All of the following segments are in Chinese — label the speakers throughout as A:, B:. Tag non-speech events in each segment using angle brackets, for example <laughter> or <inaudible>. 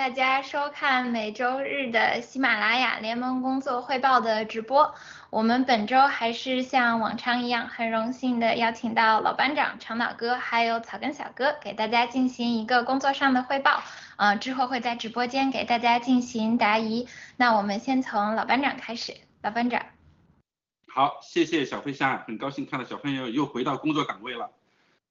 A: 大家收看每周日的喜马拉雅联盟工作汇报的直播。我们本周还是像往常一样，很荣幸的邀请到老班长长脑哥还有草根小哥给大家进行一个工作上的汇报。嗯，之后会在直播间给大家进行答疑。那我们先从老班长开始，老班长。
B: 好，谢谢小飞虾，很高兴看到小朋友又回到工作岗位了。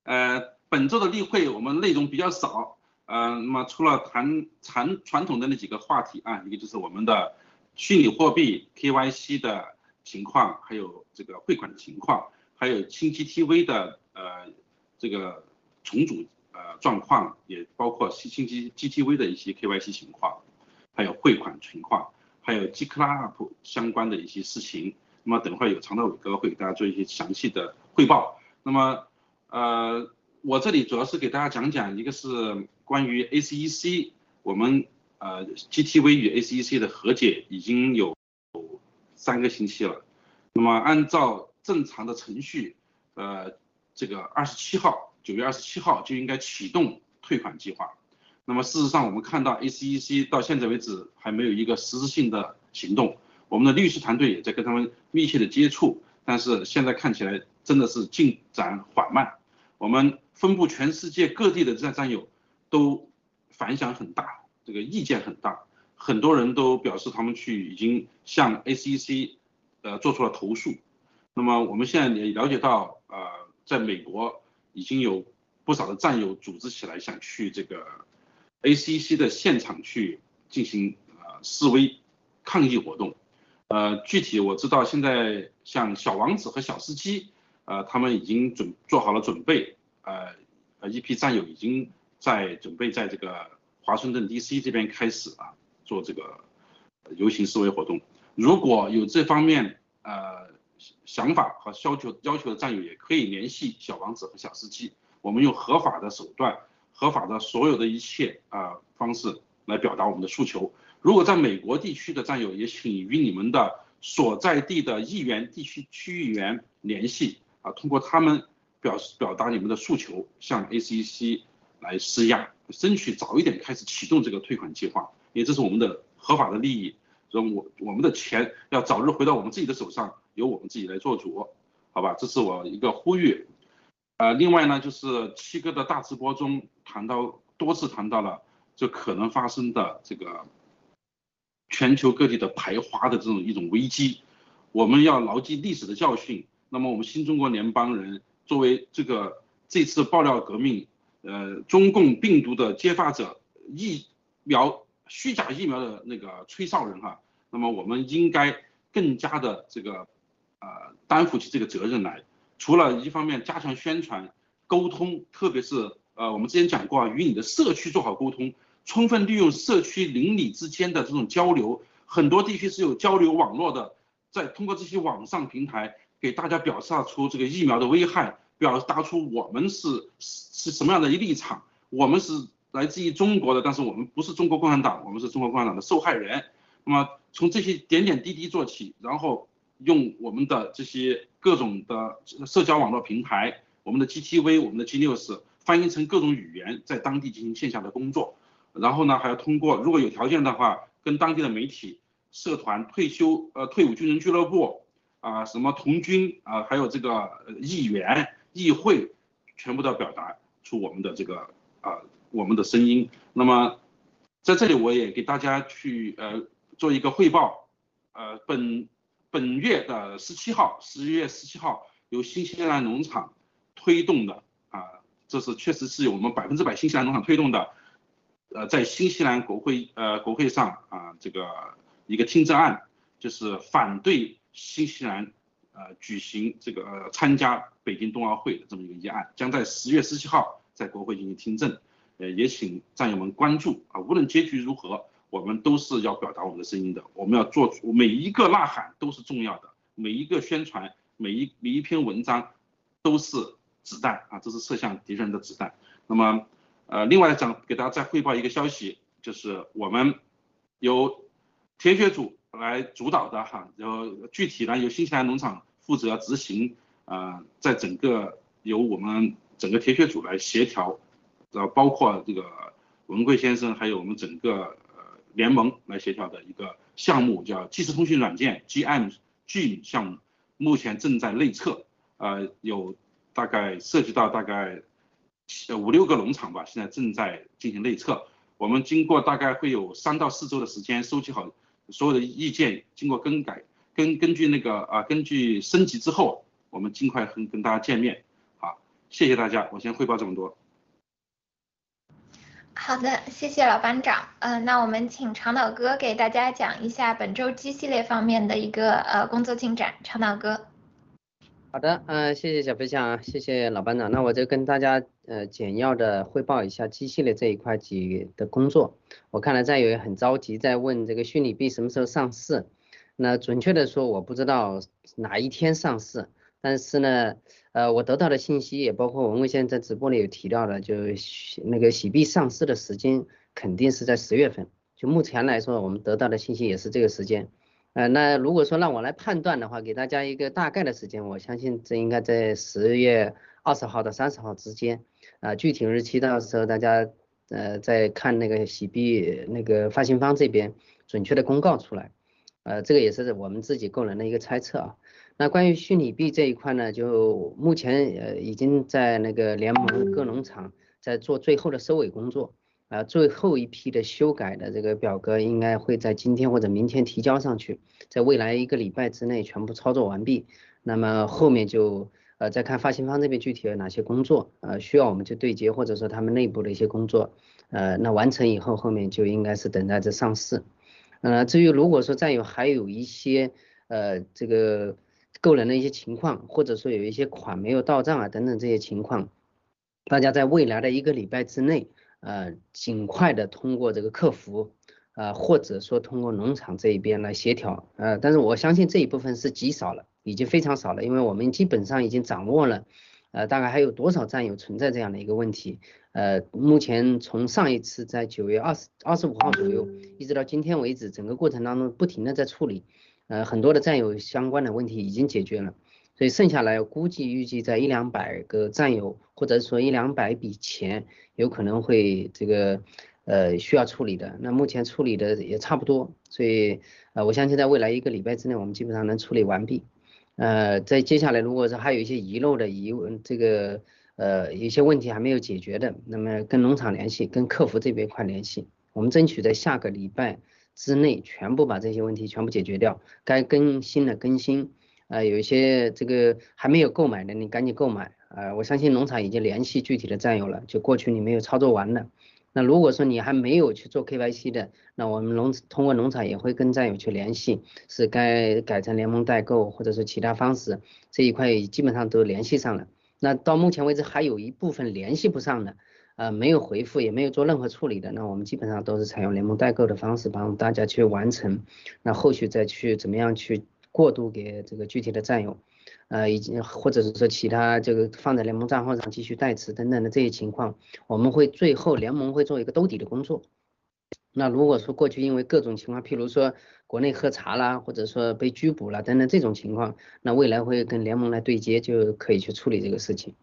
B: 呃，本周的例会我们内容比较少。呃，那么除了谈传传统的那几个话题啊，一个就是我们的虚拟货币 KYC 的情况，还有这个汇款的情况，还有新 GTV 的呃这个重组呃状况，也包括新新 G GTV 的一些 KYC 情况，还有汇款情况，还有 GCLUB 相关的一些事情。那么等会儿有常道伟哥会给大家做一些详细的汇报。那么呃。我这里主要是给大家讲讲，一个是关于 ACEC，我们呃 GTV 与 ACEC 的和解已经有三个星期了。那么按照正常的程序，呃，这个二十七号，九月二十七号就应该启动退款计划。那么事实上，我们看到 ACEC 到现在为止还没有一个实质性的行动。我们的律师团队也在跟他们密切的接触，但是现在看起来真的是进展缓慢。我们分布全世界各地的战战友都反响很大，这个意见很大，很多人都表示他们去已经向 ACC 呃做出了投诉。那么我们现在也了解到，呃，在美国已经有不少的战友组织起来想去这个 ACC 的现场去进行呃示威抗议活动。呃，具体我知道现在像小王子和小司机。呃，他们已经准做好了准备，呃，呃，一批战友已经在准备在这个华盛顿 DC 这边开始啊，做这个游行示威活动。如果有这方面呃想法和要求要求的战友，也可以联系小王子和小司机，我们用合法的手段、合法的所有的一切啊方式来表达我们的诉求。如果在美国地区的战友，也请与你们的所在地的议员、地区区议员联系。啊，通过他们表示表达你们的诉求，向 ACC 来施压，争取早一点开始启动这个退款计划，因为这是我们的合法的利益。说我我们的钱要早日回到我们自己的手上，由我们自己来做主，好吧？这是我一个呼吁。呃，另外呢，就是七哥的大直播中谈到多次谈到了，就可能发生的这个全球各地的排华的这种一种危机，我们要牢记历史的教训。那么我们新中国联邦人作为这个这次爆料革命，呃，中共病毒的揭发者，疫苗虚假疫苗的那个吹哨人哈，那么我们应该更加的这个呃担负起这个责任来。除了一方面加强宣传沟通，特别是呃我们之前讲过啊，与你的社区做好沟通，充分利用社区邻里之间的这种交流，很多地区是有交流网络的，在通过这些网上平台。给大家表示出这个疫苗的危害，表达出我们是是什么样的一立场，我们是来自于中国的，但是我们不是中国共产党，我们是中国共产党的受害人。那么从这些点点滴滴做起，然后用我们的这些各种的社交网络平台，我们的 GTV，我们的 G News 翻译成各种语言，在当地进行线下的工作。然后呢，还要通过如果有条件的话，跟当地的媒体、社团、退休呃退伍军人俱乐部。啊，什么童军啊，还有这个议员、议会，全部都要表达出我们的这个啊，我们的声音。那么在这里我也给大家去呃做一个汇报，呃，本本月的十七号，十一月十七号由新西兰农场推动的啊，这是确实是由我们百分之百新西兰农场推动的，呃，在新西兰国会呃国会上啊这个一个听证案，就是反对。新西兰呃举行这个参加北京冬奥会的这么一个议案，将在十月十七号在国会进行听证，呃也请战友们关注啊，无论结局如何，我们都是要表达我们的声音的，我们要做出每一个呐喊都是重要的，每一个宣传，每一每一篇文章都是子弹啊，这是射向敌人的子弹。那么呃另外讲给大家再汇报一个消息，就是我们由铁血组。来主导的哈，然后具体呢由新西兰农场负责执行，呃，在整个由我们整个铁血组来协调，然后包括这个文贵先生还有我们整个呃联盟来协调的一个项目，叫即时通讯软件 GM G 项目，目前正在内测，呃，有大概涉及到大概五六个农场吧，现在正在进行内测。我们经过大概会有三到四周的时间收集好所有的意见，经过更改，根根据那个啊，根据升级之后，我们尽快跟跟大家见面。好，谢谢大家，我先汇报这么多。
A: 好的，谢谢老班长。嗯，那我们请长岛哥给大家讲一下本周 G 系列方面的一个呃工作进展。长岛哥。
C: 好的，嗯，谢谢小飞象，谢谢老班长。那我就跟大家呃简要的汇报一下 G 系列这一块几的工作。我看了战友也很着急，在问这个虚拟币什么时候上市。那准确的说，我不知道哪一天上市，但是呢。呃，我得到的信息也包括文文先生在直播里有提到的，就那个喜币上市的时间肯定是在十月份。就目前来说，我们得到的信息也是这个时间。呃，那如果说让我来判断的话，给大家一个大概的时间，我相信这应该在十月二十号到三十号之间。啊，具体日期到时候大家呃再看那个喜币那个发行方这边准确的公告出来。呃，这个也是我们自己个人的一个猜测啊。那关于虚拟币这一块呢，就目前呃已经在那个联盟各农场在做最后的收尾工作，啊，最后一批的修改的这个表格应该会在今天或者明天提交上去，在未来一个礼拜之内全部操作完毕。那么后面就呃再看发行方这边具体有哪些工作，呃需要我们去对接，或者说他们内部的一些工作，呃那完成以后后面就应该是等待着上市。呃至于如果说再有还有一些呃这个。个人的一些情况，或者说有一些款没有到账啊等等这些情况，大家在未来的一个礼拜之内，呃，尽快的通过这个客服，呃，或者说通过农场这一边来协调，呃，但是我相信这一部分是极少了，已经非常少了，因为我们基本上已经掌握了，呃，大概还有多少战友存在这样的一个问题，呃，目前从上一次在九月二十二十五号左右，一直到今天为止，整个过程当中不停的在处理。呃，很多的战友相关的问题已经解决了，所以剩下来估计预计在一两百个战友，或者说一两百笔钱，有可能会这个呃需要处理的。那目前处理的也差不多，所以呃我相信在未来一个礼拜之内，我们基本上能处理完毕。呃，在接下来如果说还有一些遗漏的疑问，这个呃有些问题还没有解决的，那么跟农场联系，跟客服这边快联系，我们争取在下个礼拜。之内全部把这些问题全部解决掉，该更新的更新，呃，有一些这个还没有购买的，你赶紧购买，呃，我相信农场已经联系具体的战友了，就过去你没有操作完的，那如果说你还没有去做 KYC 的，那我们农通过农场也会跟战友去联系，是该改成联盟代购或者是其他方式，这一块基本上都联系上了，那到目前为止还有一部分联系不上的。呃，没有回复，也没有做任何处理的，那我们基本上都是采用联盟代购的方式帮大家去完成，那后续再去怎么样去过渡给这个具体的战友，呃，以及或者是说其他这个放在联盟账号上继续代持等等的这些情况，我们会最后联盟会做一个兜底的工作。那如果说过去因为各种情况，譬如说国内喝茶啦，或者说被拘捕了等等这种情况，那未来会跟联盟来对接，就可以去处理这个事情。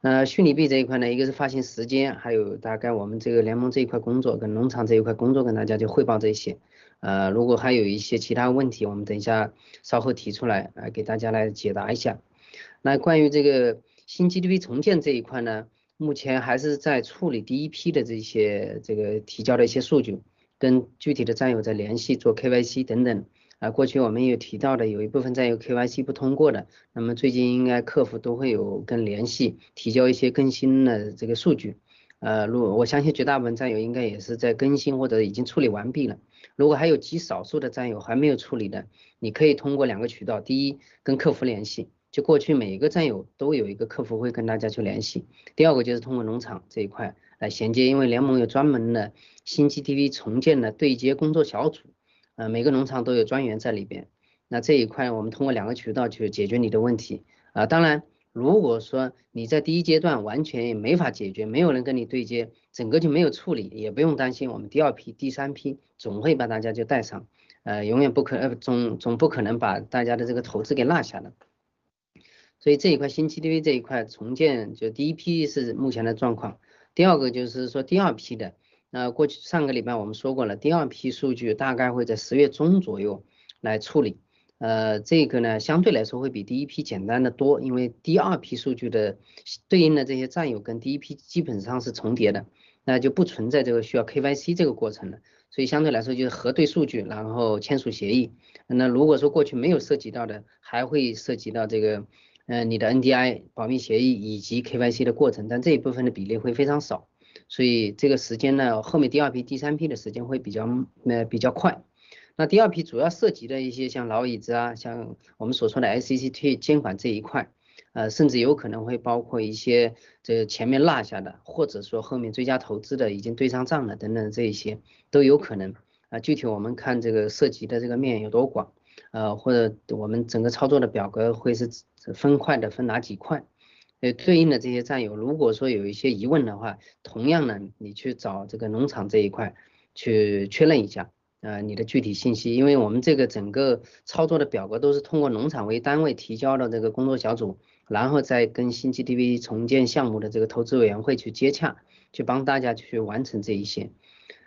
C: 那，虚拟币这一块呢，一个是发行时间，还有大概我们这个联盟这一块工作跟农场这一块工作，跟大家就汇报这些。呃，如果还有一些其他问题，我们等一下稍后提出来，呃，给大家来解答一下。那关于这个新 GDP 重建这一块呢，目前还是在处理第一批的这些这个提交的一些数据，跟具体的战友在联系，做 KYC 等等。啊，过去我们有提到的，有一部分战友 KYC 不通过的，那么最近应该客服都会有跟联系，提交一些更新的这个数据。呃，如我相信绝大部分战友应该也是在更新或者已经处理完毕了。如果还有极少数的战友还没有处理的，你可以通过两个渠道，第一跟客服联系，就过去每一个战友都有一个客服会跟大家去联系。第二个就是通过农场这一块来衔接，因为联盟有专门的新 GTV 重建的对接工作小组。呃，每个农场都有专员在里边，那这一块我们通过两个渠道去解决你的问题啊。当然，如果说你在第一阶段完全也没法解决，没有人跟你对接，整个就没有处理，也不用担心，我们第二批、第三批总会把大家就带上，呃，永远不可呃总总不可能把大家的这个投资给落下的。所以这一块新 GTV 这一块重建，就第一批是目前的状况，第二个就是说第二批的。那过去上个礼拜我们说过了，第二批数据大概会在十月中左右来处理。呃，这个呢相对来说会比第一批简单的多，因为第二批数据的对应的这些占有跟第一批基本上是重叠的，那就不存在这个需要 KYC 这个过程了。所以相对来说就是核对数据，然后签署协议。那如果说过去没有涉及到的，还会涉及到这个，呃，你的 NDI 保密协议以及 KYC 的过程，但这一部分的比例会非常少。所以这个时间呢，后面第二批、第三批的时间会比较呃比较快。那第二批主要涉及的一些像老椅子啊，像我们所说的 SEC 监管这一块，呃，甚至有可能会包括一些这前面落下的，或者说后面追加投资的已经对上账了等等这一些都有可能啊。具体我们看这个涉及的这个面有多广，呃，或者我们整个操作的表格会是分块的分哪几块，呃，对应的这些战友，如果说有一些疑问的话，同样呢，你去找这个农场这一块去确认一下。呃，你的具体信息，因为我们这个整个操作的表格都是通过农场为单位提交的这个工作小组，然后再跟新 GTV 重建项目的这个投资委员会去接洽，去帮大家去完成这一些。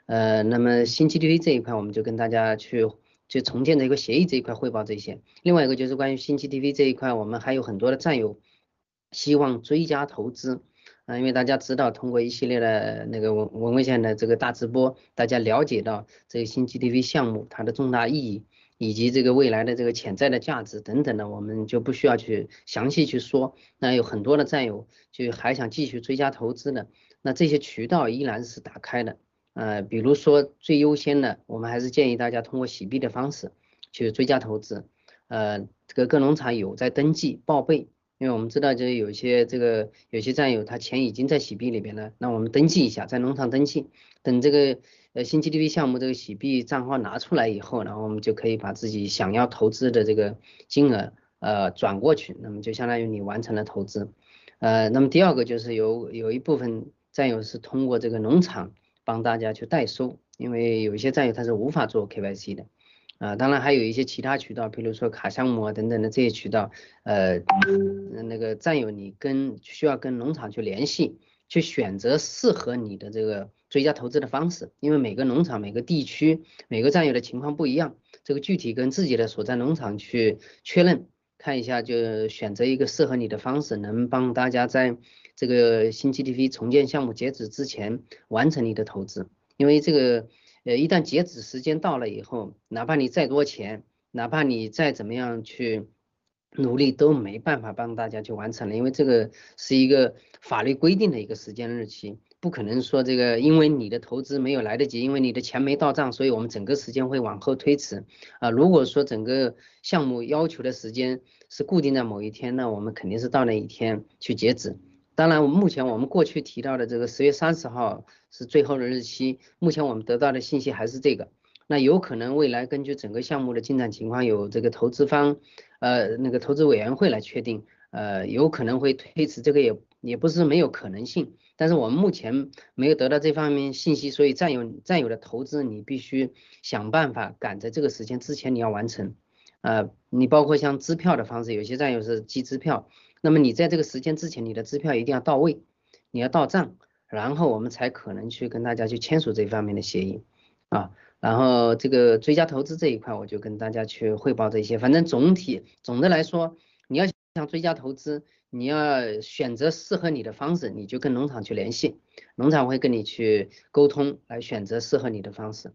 C: 呃，那么新 GTV 这一块，我们就跟大家去就重建的一个协议这一块汇报这些。另外一个就是关于新 GTV 这一块，我们还有很多的战友希望追加投资。啊，因为大家知道，通过一系列的那个文文文献的这个大直播，大家了解到这个新 GTV 项目它的重大意义，以及这个未来的这个潜在的价值等等的，我们就不需要去详细去说。那有很多的战友就还想继续追加投资的，那这些渠道依然是打开的。呃，比如说最优先的，我们还是建议大家通过洗币的方式去追加投资。呃，这个各农场有在登记报备。因为我们知道，就是有些这个有些战友他钱已经在洗币里边了，那我们登记一下，在农场登记，等这个呃新 GDP 项目这个洗币账号拿出来以后，然后我们就可以把自己想要投资的这个金额呃转过去，那么就相当于你完成了投资。呃，那么第二个就是有有一部分战友是通过这个农场帮大家去代收，因为有一些战友他是无法做 KYC 的。啊，当然还有一些其他渠道，比如说卡项目啊等等的这些渠道，呃，那个战友你跟需要跟农场去联系，去选择适合你的这个追加投资的方式，因为每个农场、每个地区、每个战友的情况不一样，这个具体跟自己的所在农场去确认，看一下就选择一个适合你的方式，能帮大家在这个新 GDP 重建项目截止之前完成你的投资，因为这个。呃，一旦截止时间到了以后，哪怕你再多钱，哪怕你再怎么样去努力，都没办法帮大家去完成了，因为这个是一个法律规定的一个时间日期，不可能说这个因为你的投资没有来得及，因为你的钱没到账，所以我们整个时间会往后推迟啊。如果说整个项目要求的时间是固定在某一天，那我们肯定是到那一天去截止。当然，我们目前我们过去提到的这个十月三十号是最后的日期，目前我们得到的信息还是这个。那有可能未来根据整个项目的进展情况，有这个投资方，呃，那个投资委员会来确定，呃，有可能会推迟，这个也也不是没有可能性。但是我们目前没有得到这方面信息，所以占有占有的投资，你必须想办法赶在这个时间之前你要完成。呃，你包括像支票的方式，有些占有是寄支票。那么你在这个时间之前，你的支票一定要到位，你要到账，然后我们才可能去跟大家去签署这方面的协议啊。然后这个追加投资这一块，我就跟大家去汇报这些。反正总体总的来说，你要想追加投资，你要选择适合你的方式，你就跟农场去联系，农场会跟你去沟通，来选择适合你的方式。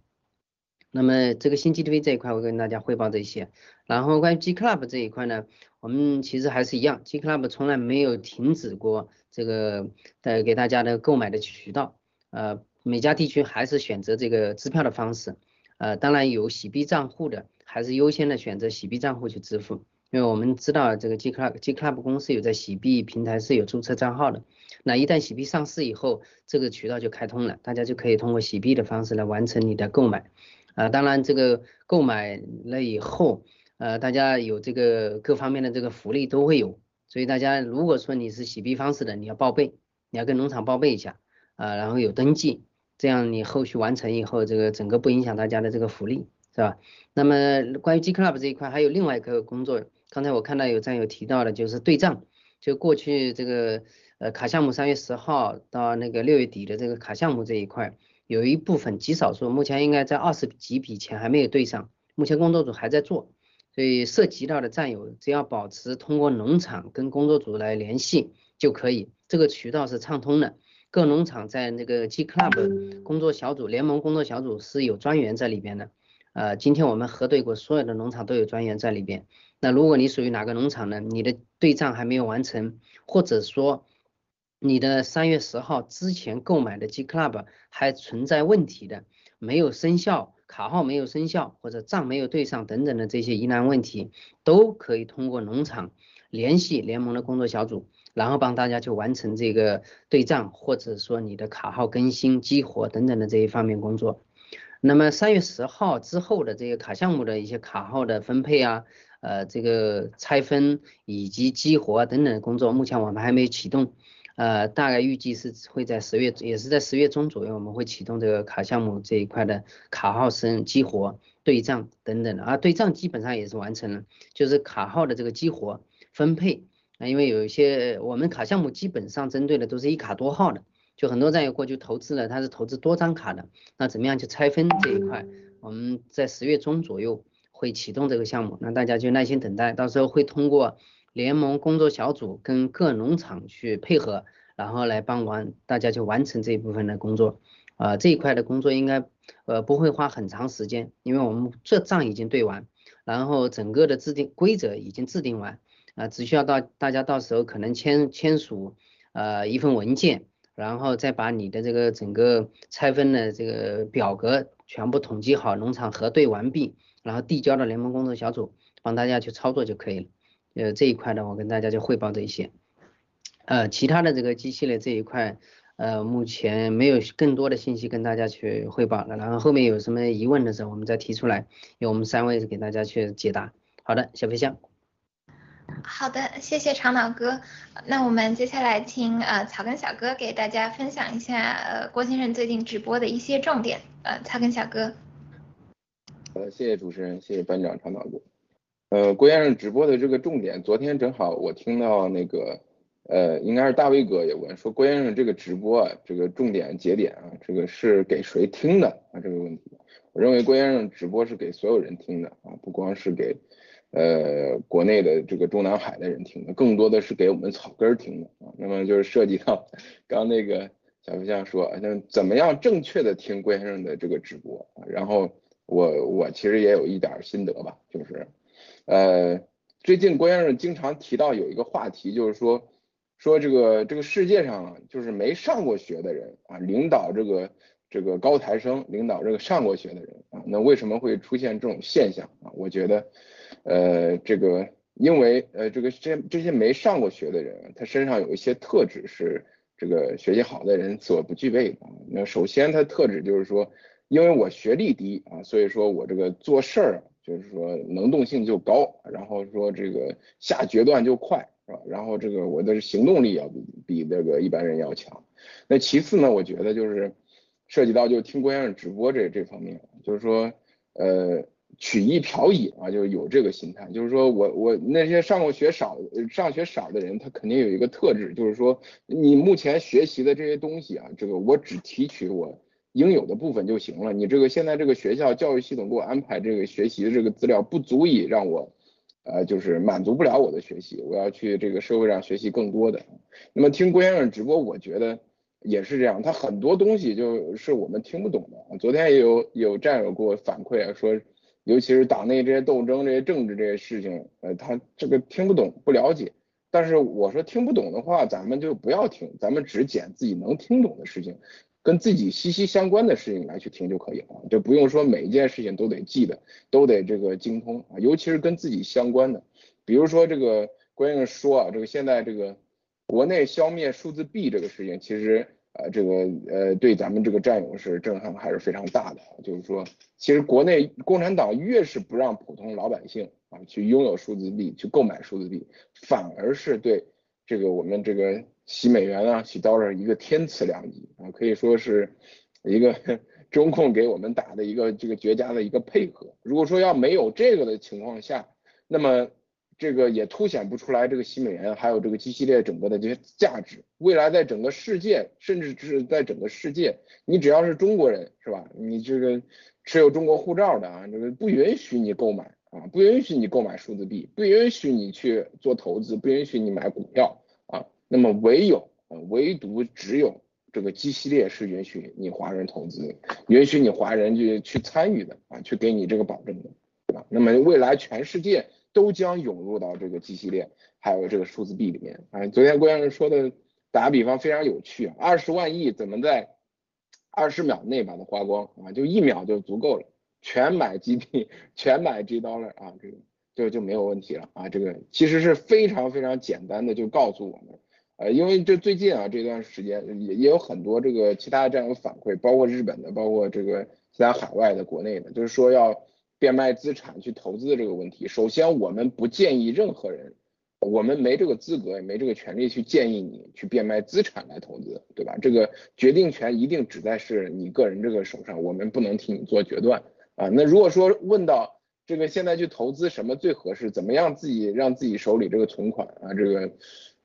C: 那么这个新 GTV 这一块，我跟大家汇报这些。然后关于 G Club 这一块呢，我们其实还是一样，G Club 从来没有停止过这个呃给大家的购买的渠道。呃，每家地区还是选择这个支票的方式。呃，当然有洗币账户的，还是优先的选择洗币账户去支付，因为我们知道这个 G Club G Club 公司有在洗币平台是有注册账号的。那一旦洗币上市以后，这个渠道就开通了，大家就可以通过洗币的方式来完成你的购买。啊，当然这个购买了以后，呃，大家有这个各方面的这个福利都会有，所以大家如果说你是洗币方式的，你要报备，你要跟农场报备一下，啊，然后有登记，这样你后续完成以后，这个整个不影响大家的这个福利，是吧？那么关于 G Club 这一块，还有另外一个工作，刚才我看到有战友提到的，就是对账，就过去这个呃卡项目三月十号到那个六月底的这个卡项目这一块。有一部分极少数，目前应该在二十几笔钱还没有对上，目前工作组还在做，所以涉及到的战友只要保持通过农场跟工作组来联系就可以，这个渠道是畅通的。各农场在那个 G Club 工作小组、联盟工作小组是有专员在里边的。呃，今天我们核对过，所有的农场都有专员在里边。那如果你属于哪个农场呢？你的对账还没有完成，或者说你的三月十号之前购买的 G Club 还存在问题的，没有生效，卡号没有生效，或者账没有对上等等的这些疑难问题，都可以通过农场联系联盟的工作小组。然后帮大家去完成这个对账，或者说你的卡号更新、激活等等的这一方面工作。那么三月十号之后的这个卡项目的一些卡号的分配啊，呃，这个拆分以及激活等等的工作，目前我们还没有启动。呃，大概预计是会在十月，也是在十月中左右，我们会启动这个卡项目这一块的卡号升激活、对账等等的。啊，对账基本上也是完成了，就是卡号的这个激活分配。那因为有一些我们卡项目基本上针对的都是一卡多号的，就很多战友过去投资了，他是投资多张卡的，那怎么样去拆分这一块？我们在十月中左右会启动这个项目，那大家就耐心等待，到时候会通过联盟工作小组跟各农场去配合，然后来帮完大家去完成这一部分的工作。啊，这一块的工作应该呃不会花很长时间，因为我们这账已经对完，然后整个的制定规则已经制定完。啊，只需要到大家到时候可能签签署呃一份文件，然后再把你的这个整个拆分的这个表格全部统计好，农场核对完毕，然后递交到联盟工作小组，帮大家去操作就可以了。呃，这一块呢，我跟大家就汇报这一些。呃，其他的这个机器的这一块，呃，目前没有更多的信息跟大家去汇报了。然后后面有什么疑问的时候，我们再提出来，由我们三位给大家去解答。好的，小飞象。
A: 好的，谢谢长岛哥。那我们接下来听呃草根小哥给大家分享一下呃郭先生最近直播的一些重点。呃，草根小哥。
D: 呃，谢谢主持人，谢谢班长长岛哥。呃，郭先生直播的这个重点，昨天正好我听到那个呃应该是大卫哥也问说郭先生这个直播啊，这个重点节点啊，这个是给谁听的啊这个问题？我认为郭先生直播是给所有人听的啊，不光是给。呃，国内的这个中南海的人听的，更多的是给我们草根儿听的啊。那么就是涉及到刚那个小飞象说，那怎么样正确的听郭先生的这个直播？然后我我其实也有一点心得吧，就是呃，最近郭先生经常提到有一个话题，就是说说这个这个世界上就是没上过学的人啊，领导这个这个高材生，领导这个上过学的人啊，那为什么会出现这种现象啊？我觉得。呃，这个因为呃，这个这这些没上过学的人，他身上有一些特质是这个学习好的人所不具备的。那首先他特质就是说，因为我学历低啊，所以说我这个做事儿就是说能动性就高，然后说这个下决断就快，是吧？然后这个我的行动力要比比那个一般人要强。那其次呢，我觉得就是涉及到就听郭先生直播这这方面，就是说呃。曲意嫖乙啊，就是有这个心态，就是说我我那些上过学少、上学少的人，他肯定有一个特质，就是说你目前学习的这些东西啊，这个我只提取我应有的部分就行了。你这个现在这个学校教育系统给我安排这个学习的这个资料，不足以让我呃，就是满足不了我的学习，我要去这个社会上学习更多的。那么听郭先生直播，我觉得也是这样，他很多东西就是我们听不懂的。昨天也有有战友给我反馈啊，说。尤其是党内这些斗争、这些政治这些事情，呃，他这个听不懂、不了解。但是我说听不懂的话，咱们就不要听，咱们只捡自己能听懂的事情，跟自己息息相关的事情来去听就可以了，就不用说每一件事情都得记得，都得这个精通啊。尤其是跟自己相关的，比如说这个关键说啊，这个现在这个国内消灭数字币这个事情，其实。呃，这个呃，对咱们这个战友是震撼还是非常大的。就是说，其实国内共产党越是不让普通老百姓啊去拥有数字币、去购买数字币，反而是对这个我们这个洗美元啊、洗刀的一个天赐良机啊，可以说是一个 <laughs> 中控给我们打的一个这个绝佳的一个配合。如果说要没有这个的情况下，那么这个也凸显不出来这个洗美元还有这个 G 系列整个的这些价值。未来在整个世界，甚至是在整个世界，你只要是中国人是吧？你这个持有中国护照的啊，这个不允许你购买啊，不允许你购买数字币，不允许你去做投资，不允许你买股票。那么唯有，唯独只有这个 G 系列是允许你华人投资，允许你华人去去参与的啊，去给你这个保证的，对吧？那么未来全世界。都将涌入到这个 G 系列，还有这个数字币里面。啊，昨天郭先生说的，打个比方非常有趣，二十万亿怎么在二十秒内把它花光啊？就一秒就足够了，全买 G 币，<laughs> 全买 G dollar 啊，这个就就没有问题了啊。这个其实是非常非常简单的，就告诉我们，呃，因为这最近啊这段时间也也有很多这个其他这样的反馈，包括日本的，包括这个其他海外的、国内的，就是说要。变卖资产去投资的这个问题，首先我们不建议任何人，我们没这个资格也没这个权利去建议你去变卖资产来投资，对吧？这个决定权一定只在是你个人这个手上，我们不能替你做决断啊。那如果说问到这个现在去投资什么最合适，怎么样自己让自己手里这个存款啊这个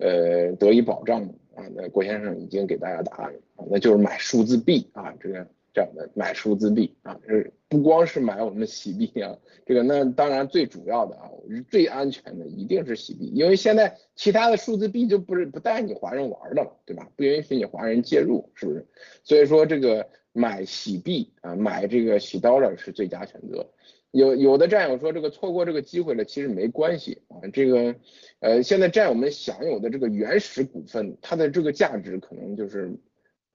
D: 呃得以保障啊？那郭先生已经给大家答案了，那就是买数字币啊这个。这样的买数字币啊，是不光是买我们的洗币啊，这个那当然最主要的啊，最安全的一定是洗币，因为现在其他的数字币就不是不带你华人玩的了，对吧？不允许你华人介入，是不是？所以说这个买洗币啊，买这个洗 dollar 是最佳选择。有有的战友说这个错过这个机会了，其实没关系啊，这个呃现在战友们享有的这个原始股份，它的这个价值可能就是。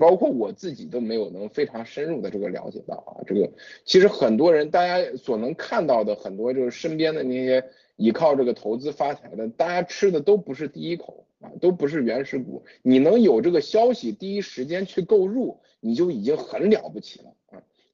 D: 包括我自己都没有能非常深入的这个了解到啊，这个其实很多人大家所能看到的很多就是身边的那些依靠这个投资发财的，大家吃的都不是第一口啊，都不是原始股。你能有这个消息第一时间去购入，你就已经很了不起了。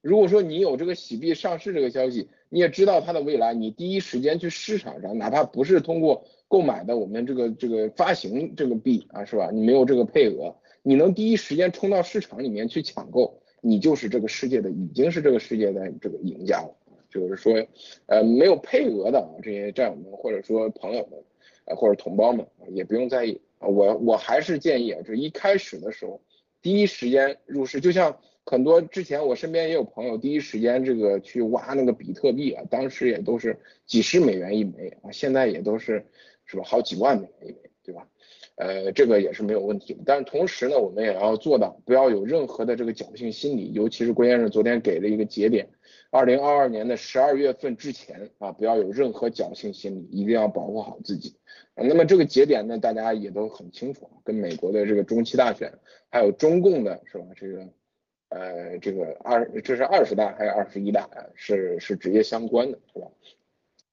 D: 如果说你有这个洗币上市这个消息，你也知道它的未来，你第一时间去市场上，哪怕不是通过购买的我们这个这个发行这个币啊，是吧？你没有这个配额。你能第一时间冲到市场里面去抢购，你就是这个世界的，已经是这个世界的这个赢家了。就是说，呃，没有配额的这些战友们，或者说朋友们，呃，或者同胞们，也不用在意。我我还是建议啊，就一开始的时候，第一时间入市。就像很多之前我身边也有朋友，第一时间这个去挖那个比特币啊，当时也都是几十美元一枚啊，现在也都是是吧，好几万美元一枚，对吧？呃，这个也是没有问题，但是同时呢，我们也要做到不要有任何的这个侥幸心理，尤其是郭先生昨天给了一个节点，二零二二年的十二月份之前啊，不要有任何侥幸心理，一定要保护好自己。那么这个节点呢，大家也都很清楚，跟美国的这个中期大选，还有中共的是吧？这个呃，这个二这是二十大还是二十一大啊？是是直接相关的，是吧？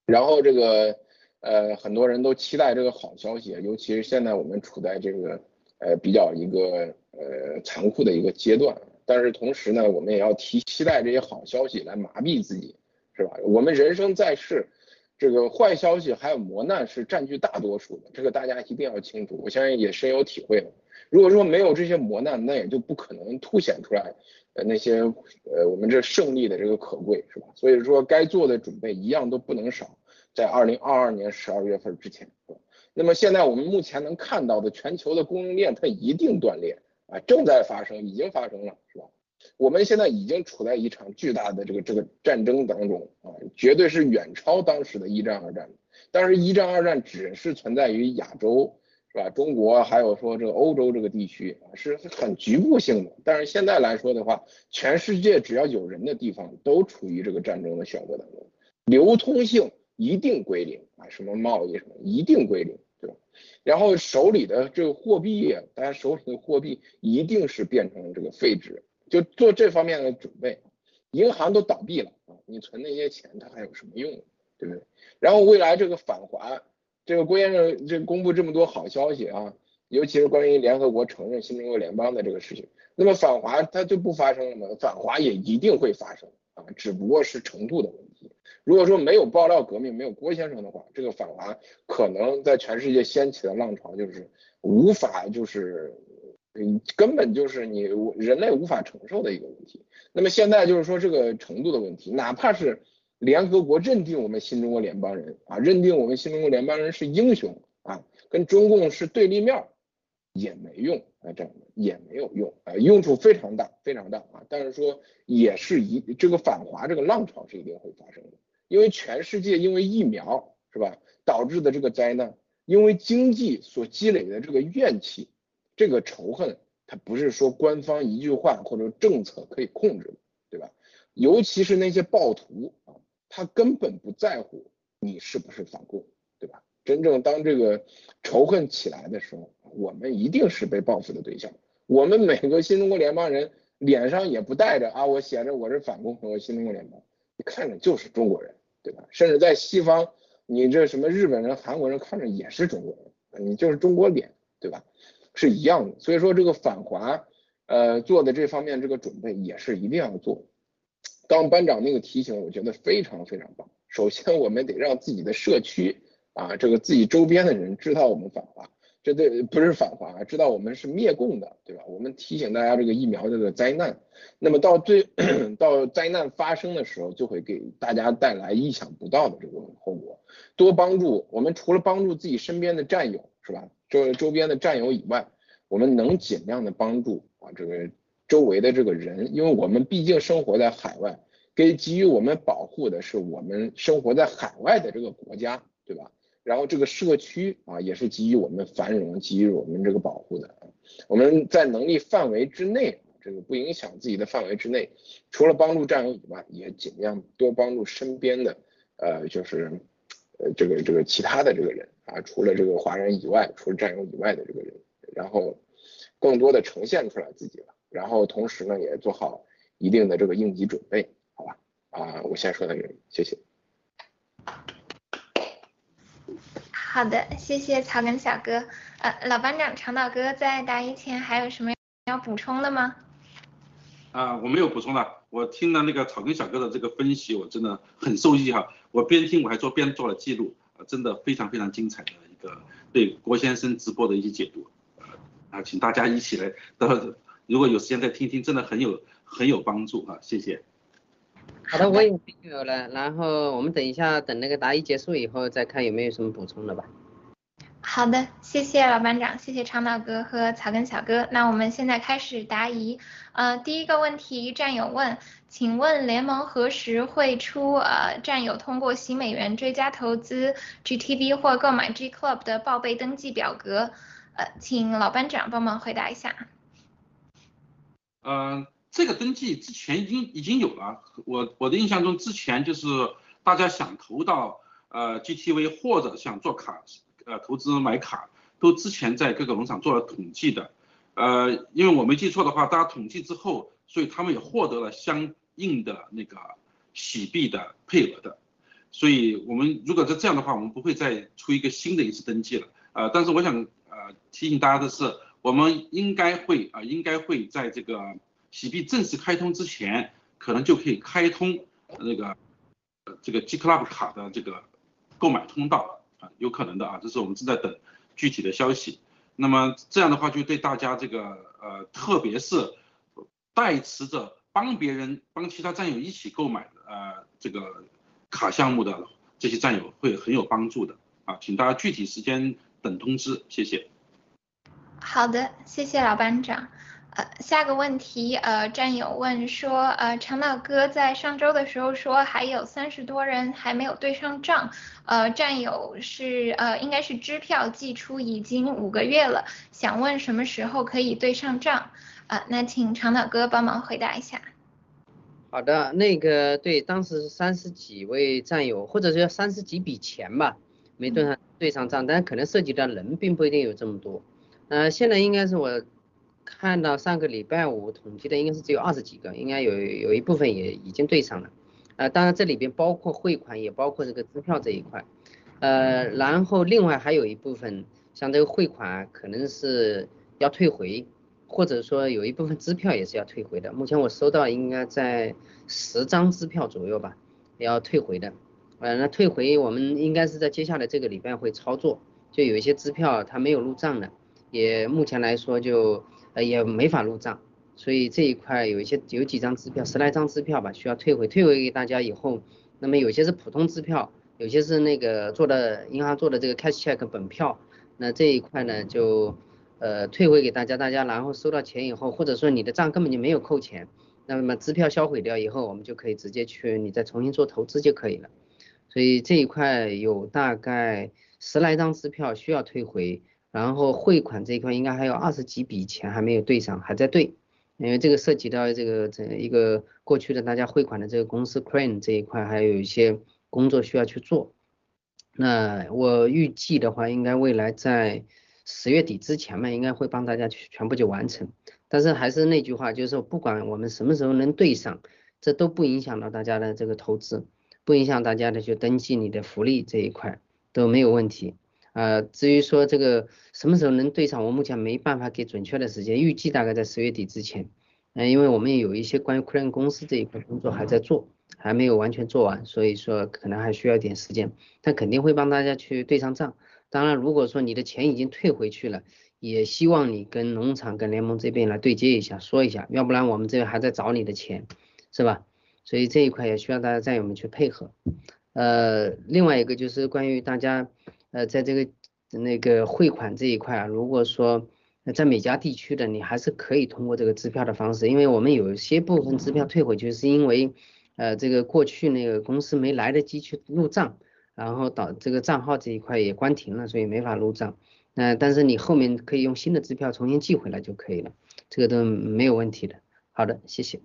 D: 然后这个。呃，很多人都期待这个好消息，尤其是现在我们处在这个呃比较一个呃残酷的一个阶段，但是同时呢，我们也要提期待这些好消息来麻痹自己，是吧？我们人生在世，这个坏消息还有磨难是占据大多数的，这个大家一定要清楚，我相信也深有体会。如果说没有这些磨难，那也就不可能凸显出来呃那些呃我们这胜利的这个可贵，是吧？所以说该做的准备一样都不能少。在二零二二年十二月份之前，那么现在我们目前能看到的全球的供应链它一定断裂啊，正在发生，已经发生了，是吧？我们现在已经处在一场巨大的这个这个战争当中啊，绝对是远超当时的一战二战。但是，一战二战只是存在于亚洲，是吧？中国还有说这个欧洲这个地区，是很局部性的。但是现在来说的话，全世界只要有人的地方都处于这个战争的漩涡当中，流通性。一定归零啊！什么贸易什么一定归零，对吧？然后手里的这个货币，大家手里的货币一定是变成这个废纸，就做这方面的准备。银行都倒闭了啊，你存那些钱它还有什么用，对不对？然后未来这个返还，这个郭先生这公布这么多好消息啊，尤其是关于联合国承认新中国联邦的这个事情，那么反华它就不发生了吗？反华也一定会发生啊，只不过是程度的问题。如果说没有爆料革命，没有郭先生的话，这个反华可能在全世界掀起的浪潮就是无法，就是嗯，根本就是你人类无法承受的一个问题。那么现在就是说这个程度的问题，哪怕是联合国认定我们新中国联邦人啊，认定我们新中国联邦人是英雄啊，跟中共是对立面也没用啊，这样的也没有用啊，用处非常大非常大啊，但是说也是一这个反华这个浪潮是一定会发生的，因为全世界因为疫苗是吧导致的这个灾难，因为经济所积累的这个怨气，这个仇恨，它不是说官方一句话或者政策可以控制的，对吧？尤其是那些暴徒。他根本不在乎你是不是反共，对吧？真正当这个仇恨起来的时候，我们一定是被报复的对象。我们每个新中国联邦人脸上也不带着啊，我写着我是反共，和新中国联邦，你看着就是中国人，对吧？甚至在西方，你这什么日本人、韩国人看着也是中国人，你就是中国脸，对吧？是一样的。所以说这个反华，呃，做的这方面这个准备也是一定要做。刚班长那个提醒，我觉得非常非常棒。首先，我们得让自己的社区啊，这个自己周边的人知道我们反华，这对不是反华，知道我们是灭共的，对吧？我们提醒大家这个疫苗这个灾难，那么到最 <clears throat> 到灾难发生的时候，就会给大家带来意想不到的这个后果。多帮助我们，除了帮助自己身边的战友，是吧？周周边的战友以外，我们能尽量的帮助啊这个。周围的这个人，因为我们毕竟生活在海外，给给予我们保护的是我们生活在海外的这个国家，对吧？然后这个社区啊，也是给予我们繁荣、给予我们这个保护的。我们在能力范围之内，这个不影响自己的范围之内，除了帮助战友以外，也尽量多帮助身边的，呃，就是呃这个这个其他的这个人啊，除了这个华人以外，除了战友以外的这个人，然后更多的呈现出来自己了。然后同时呢，也做好一定的这个应急准备，好吧？啊，我先说到这里，谢谢。
A: 好的，谢谢草根小哥。呃，老班长长岛哥在答疑前还有什么要补充的吗？
B: 啊，我没有补充了。我听了那个草根小哥的这个分析，我真的很受益哈。我边听我还做边做了记录，啊，真的非常非常精彩的一个对郭先生直播的一些解读。啊，请大家一起来到。如果有时间再听听，真的很有很有帮助啊！谢谢。
C: 好的，我也有了。然后我们等一下，等那个答疑结束以后再看有没有什么补充的吧。
A: 好的，谢谢老班长，谢谢长岛哥和草根小哥。那我们现在开始答疑。呃，第一个问题，战友问，请问联盟何时会出呃战友通过新美元追加投资 GTV 或购买 G Club 的报备登记表格？呃，请老班长帮忙回答一下。
B: 嗯，这个登记之前已经已经有了，我我的印象中之前就是大家想投到呃 GTV 或者想做卡呃投资买卡，都之前在各个农场做了统计的，呃，因为我没记错的话，大家统计之后，所以他们也获得了相应的那个洗币的配额的，所以我们如果是这样的话，我们不会再出一个新的一次登记了，呃，但是我想呃提醒大家的是。我们应该会啊，应该会在这个洗币正式开通之前，可能就可以开通那个这个 G Club 卡的这个购买通道啊，有可能的啊，这是我们正在等具体的消息。那么这样的话，就对大家这个呃，特别是代持着帮别人、帮其他战友一起购买呃这个卡项目的这些战友会很有帮助的啊，请大家具体时间等通知，谢谢。
A: 好的，谢谢老班长。呃，下个问题，呃，战友问说，呃，长岛哥在上周的时候说还有三十多人还没有对上账，呃，战友是呃应该是支票寄出已经五个月了，想问什么时候可以对上账？啊，那请长岛哥帮忙回答一下。
C: 好的，那个对，当时三十几位战友，或者说三十几笔钱吧，没对上对上账，但可能涉及到人并不一定有这么多。呃，现在应该是我看到上个礼拜五统计的应该是只有二十几个，应该有有一部分也已经对上了。呃，当然这里边包括汇款，也包括这个支票这一块。呃，然后另外还有一部分，像这个汇款可能是要退回，或者说有一部分支票也是要退回的。目前我收到应该在十张支票左右吧，要退回的。呃，那退回我们应该是在接下来这个礼拜会操作，就有一些支票它没有入账的。也目前来说就呃也没法入账，所以这一块有一些有几张支票，十来张支票吧，需要退回，退回给大家以后，那么有些是普通支票，有些是那个做的银行做的这个 cash check 本票，那这一块呢就呃退回给大家，大家然后收到钱以后，或者说你的账根本就没有扣钱，那么支票销毁掉以后，我们就可以直接去你再重新做投资就可以了。所以这一块有大概十来张支票需要退回，然后汇款这一块应该还有二十几笔钱还没有对上，还在对。因为这个涉及到这个这一个过去的大家汇款的这个公司 Crane 这一块，还有一些工作需要去做。那我预计的话，应该未来在十月底之前嘛，应该会帮大家去全部就完成。但是还是那句话，就是不管我们什么时候能对上，这都不影响到大家的这个投资，不影响大家的去登记你的福利这一块都没有问题。呃，至于说这个什么时候能对上，我目前没办法给准确的时间，预计大概在十月底之前。嗯，因为我们也有一些关于 Crane 公司这一块工作还在做，还没有完全做完，所以说可能还需要一点时间，但肯定会帮大家去对上账。当然，如果说你的钱已经退回去了，也希望你跟农场、跟联盟这边来对接一下，说一下，要不然我们这边还在找你的钱，是吧？所以这一块也需要大家战友们去配合。呃，另外一个就是关于大家。呃，在这个那个汇款这一块啊，如果说在美加地区的，你还是可以通过这个支票的方式，因为我们有一些部分支票退回去，是因为呃这个过去那个公司没来得及去入账，然后导这个账号这一块也关停了，所以没法入账。那但是你后面可以用新的支票重新寄回来就可以了，这个都没有问题的。好的，谢谢。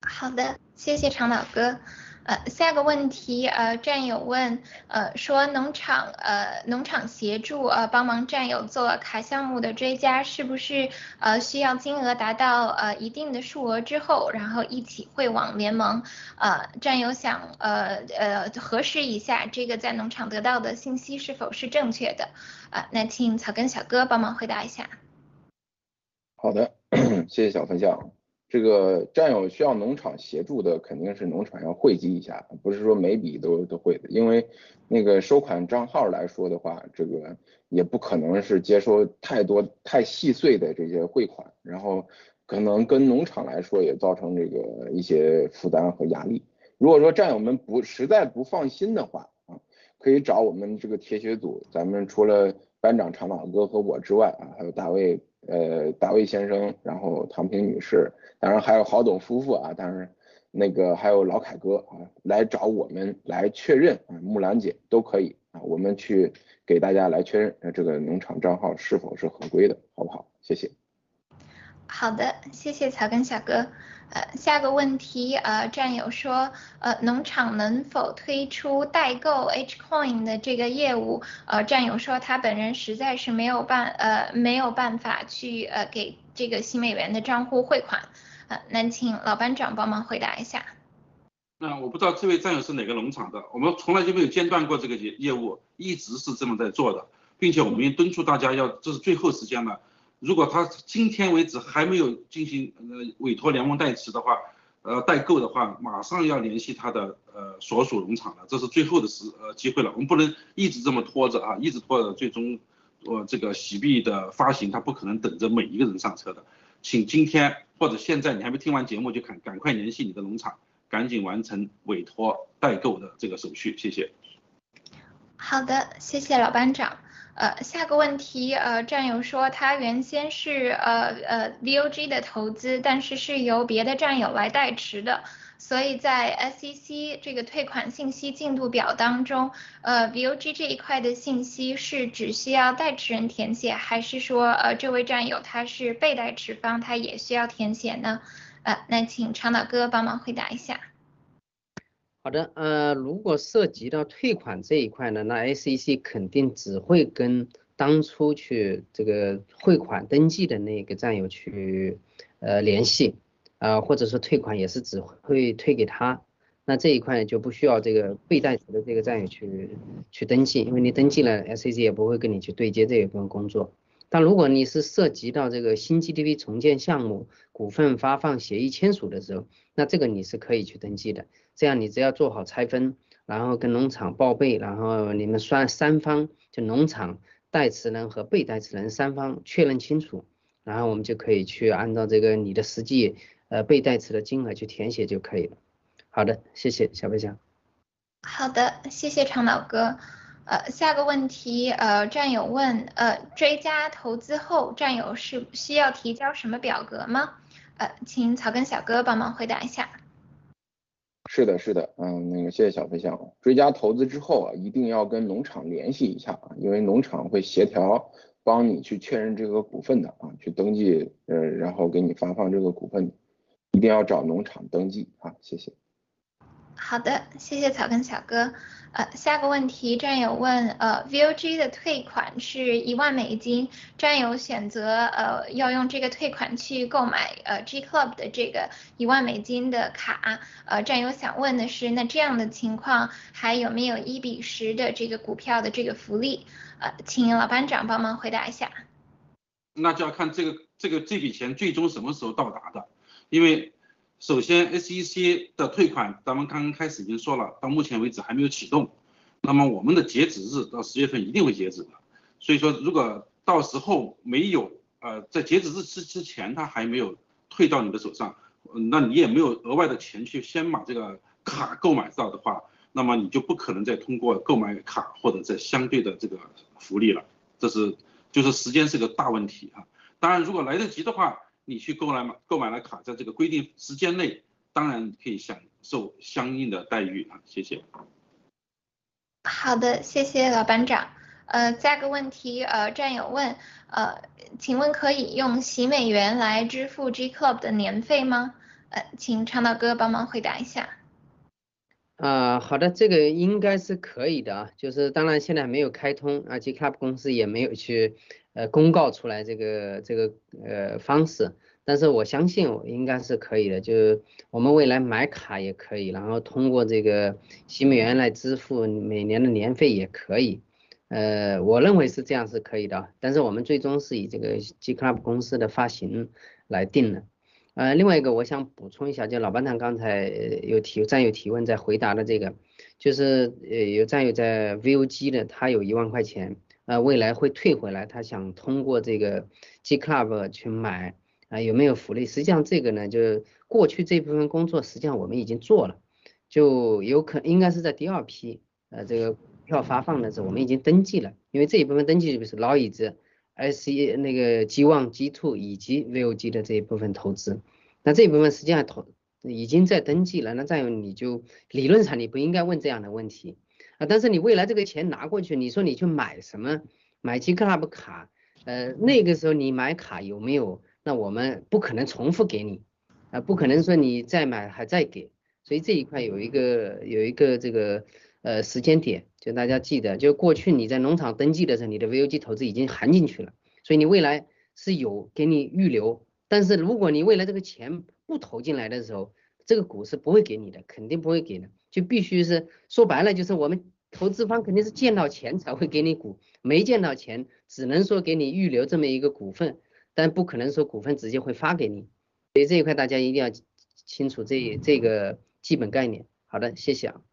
A: 好的，谢谢长岛哥。呃，下个问题，呃，战友问，呃，说农场，呃，农场协助，呃，帮忙战友做卡项目的追加，是不是，呃，需要金额达到，呃，一定的数额之后，然后一起汇往联盟？呃，战友想，呃，呃，核实一下这个在农场得到的信息是否是正确的？啊，那请草根小哥帮忙回答一下。
D: 好的，<clears throat> 谢谢小分享。这个战友需要农场协助的，肯定是农场要汇集一下，不是说每笔都都会的，因为那个收款账号来说的话，这个也不可能是接收太多太细碎的这些汇款，然后可能跟农场来说也造成这个一些负担和压力。如果说战友们不实在不放心的话啊，可以找我们这个铁血组，咱们除了班长长马哥和我之外啊，还有大卫。呃，大卫先生，然后唐平女士，当然还有郝董夫妇啊，当然那个还有老凯哥啊，来找我们来确认啊，木兰姐都可以啊，我们去给大家来确认这个农场账号是否是合规的，好不好？谢谢。
A: 好的，谢谢草根小哥。呃，下个问题，呃，战友说，呃，农场能否推出代购 H Coin 的这个业务？呃，战友说他本人实在是没有办，呃，没有办法去，呃，给这个新美元的账户汇款。呃，那请老班长帮忙回答一下。
B: 那我不知道这位战友是哪个农场的，我们从来就没有间断过这个业业务，一直是这么在做的，并且我们也敦促大家要，这是最后时间了。如果他今天为止还没有进行呃委托联盟代持的话，呃代购的话，马上要联系他的呃所属农场了，这是最后的时呃机会了，我们不能一直这么拖着啊，一直拖着，最终呃这个洗币的发行，他不可能等着每一个人上车的，请今天或者现在你还没听完节目就赶赶快联系你的农场，赶紧完成委托代购的这个手续，谢谢。
A: 好的，谢谢老班长。呃，下个问题，呃，战友说他原先是呃呃 VOG 的投资，但是是由别的战友来代持的，所以在 SEC 这个退款信息进度表当中，呃 VOG 这一块的信息是只需要代持人填写，还是说呃这位战友他是被代持方，他也需要填写呢？呃，那请长岛哥帮忙回答一下。
C: 好的，呃，如果涉及到退款这一块呢，那 SEC 肯定只会跟当初去这个汇款登记的那个战友去呃联系，啊，或者说退款也是只会退给他，那这一块就不需要这个被代持的这个战友去去登记，因为你登记了，SEC 也不会跟你去对接这一份工作。但如果你是涉及到这个新 GDP 重建项目股份发放协议签署的时候，那这个你是可以去登记的。这样你只要做好拆分，然后跟农场报备，然后你们双三方就农场代持人和被代持人三方确认清楚，然后我们就可以去按照这个你的实际呃被代持的金额去填写就可以了。好的，谢谢小飞侠。
A: 好的，谢谢长岛哥。呃，下个问题，呃，战友问，呃，追加投资后，战友是需要提交什么表格吗？呃，请草根小哥帮忙回答一下。
D: 是的，是的，嗯，那个谢谢小飞象。追加投资之后啊，一定要跟农场联系一下啊，因为农场会协调帮你去确认这个股份的啊，去登记，呃，然后给你发放这个股份，一定要找农场登记啊，谢谢。
A: 好的，谢谢草根小哥。呃，下个问题，战友问，呃，VOG 的退款是一万美金，战友选择呃要用这个退款去购买呃 G Club 的这个一万美金的卡，呃，战友想问的是，那这样的情况还有没有一比十的这个股票的这个福利？呃，请老班长帮忙回答一下。
B: 那就要看这个这个这笔钱最终什么时候到达的，因为。首先，SEC 的退款，咱们刚刚开始已经说了，到目前为止还没有启动。那么我们的截止日到十月份一定会截止的。所以说，如果到时候没有，呃，在截止日之之前，他还没有退到你的手上，那你也没有额外的钱去先把这个卡购买到的话，那么你就不可能再通过购买卡或者在相对的这个福利了。这是就是时间是个大问题啊。当然，如果来得及的话。你去购买买购买了卡，在这个规定时间内，当然可以享受相应的待遇啊，谢谢。
A: 好的，谢谢老班长。呃，下个问题，呃，战友问，呃，请问可以用洗美元来支付 G Club 的年费吗？呃，请唱道哥帮忙回答一下。
C: 啊，好的，这个应该是可以的啊，就是当然现在没有开通啊，G Club 公司也没有去呃公告出来这个这个呃方式，但是我相信我应该是可以的，就是我们未来买卡也可以，然后通过这个新美元来支付每年的年费也可以，呃，我认为是这样是可以的，但是我们最终是以这个 G Club 公司的发行来定的。呃，另外一个我想补充一下，就老班长刚才有提战友提问在回答的这个，就是呃有战友在 VOG 的，他有一万块钱，呃未来会退回来，他想通过这个 G Club 去买，啊有没有福利？实际上这个呢，就是过去这部分工作实际上我们已经做了，就有可应该是在第二批呃这个票发放的时候我们已经登记了，因为这一部分登记就是老椅子。S 一那个 G one G two 以及 VOG 的这一部分投资，那这一部分实际上投已经在登记了，那再有你就理论上你不应该问这样的问题啊，但是你未来这个钱拿过去，你说你去买什么买 G Club 卡，呃那个时候你买卡有没有？那我们不可能重复给你啊，不可能说你再买还再给，所以这一块有一个有一个这个。呃，时间点就大家记得，就过去你在农场登记的时候，你的 VUG 投资已经含进去了，所以你未来是有给你预留。但是如果你未来这个钱不投进来的时候，这个股是不会给你的，肯定不会给的，就必须是说白了，就是我们投资方肯定是见到钱才会给你股，没见到钱，只能说给你预留这么一个股份，但不可能说股份直接会发给你。所以这一块大家一定要清楚这这个基本概念。好的，谢谢啊。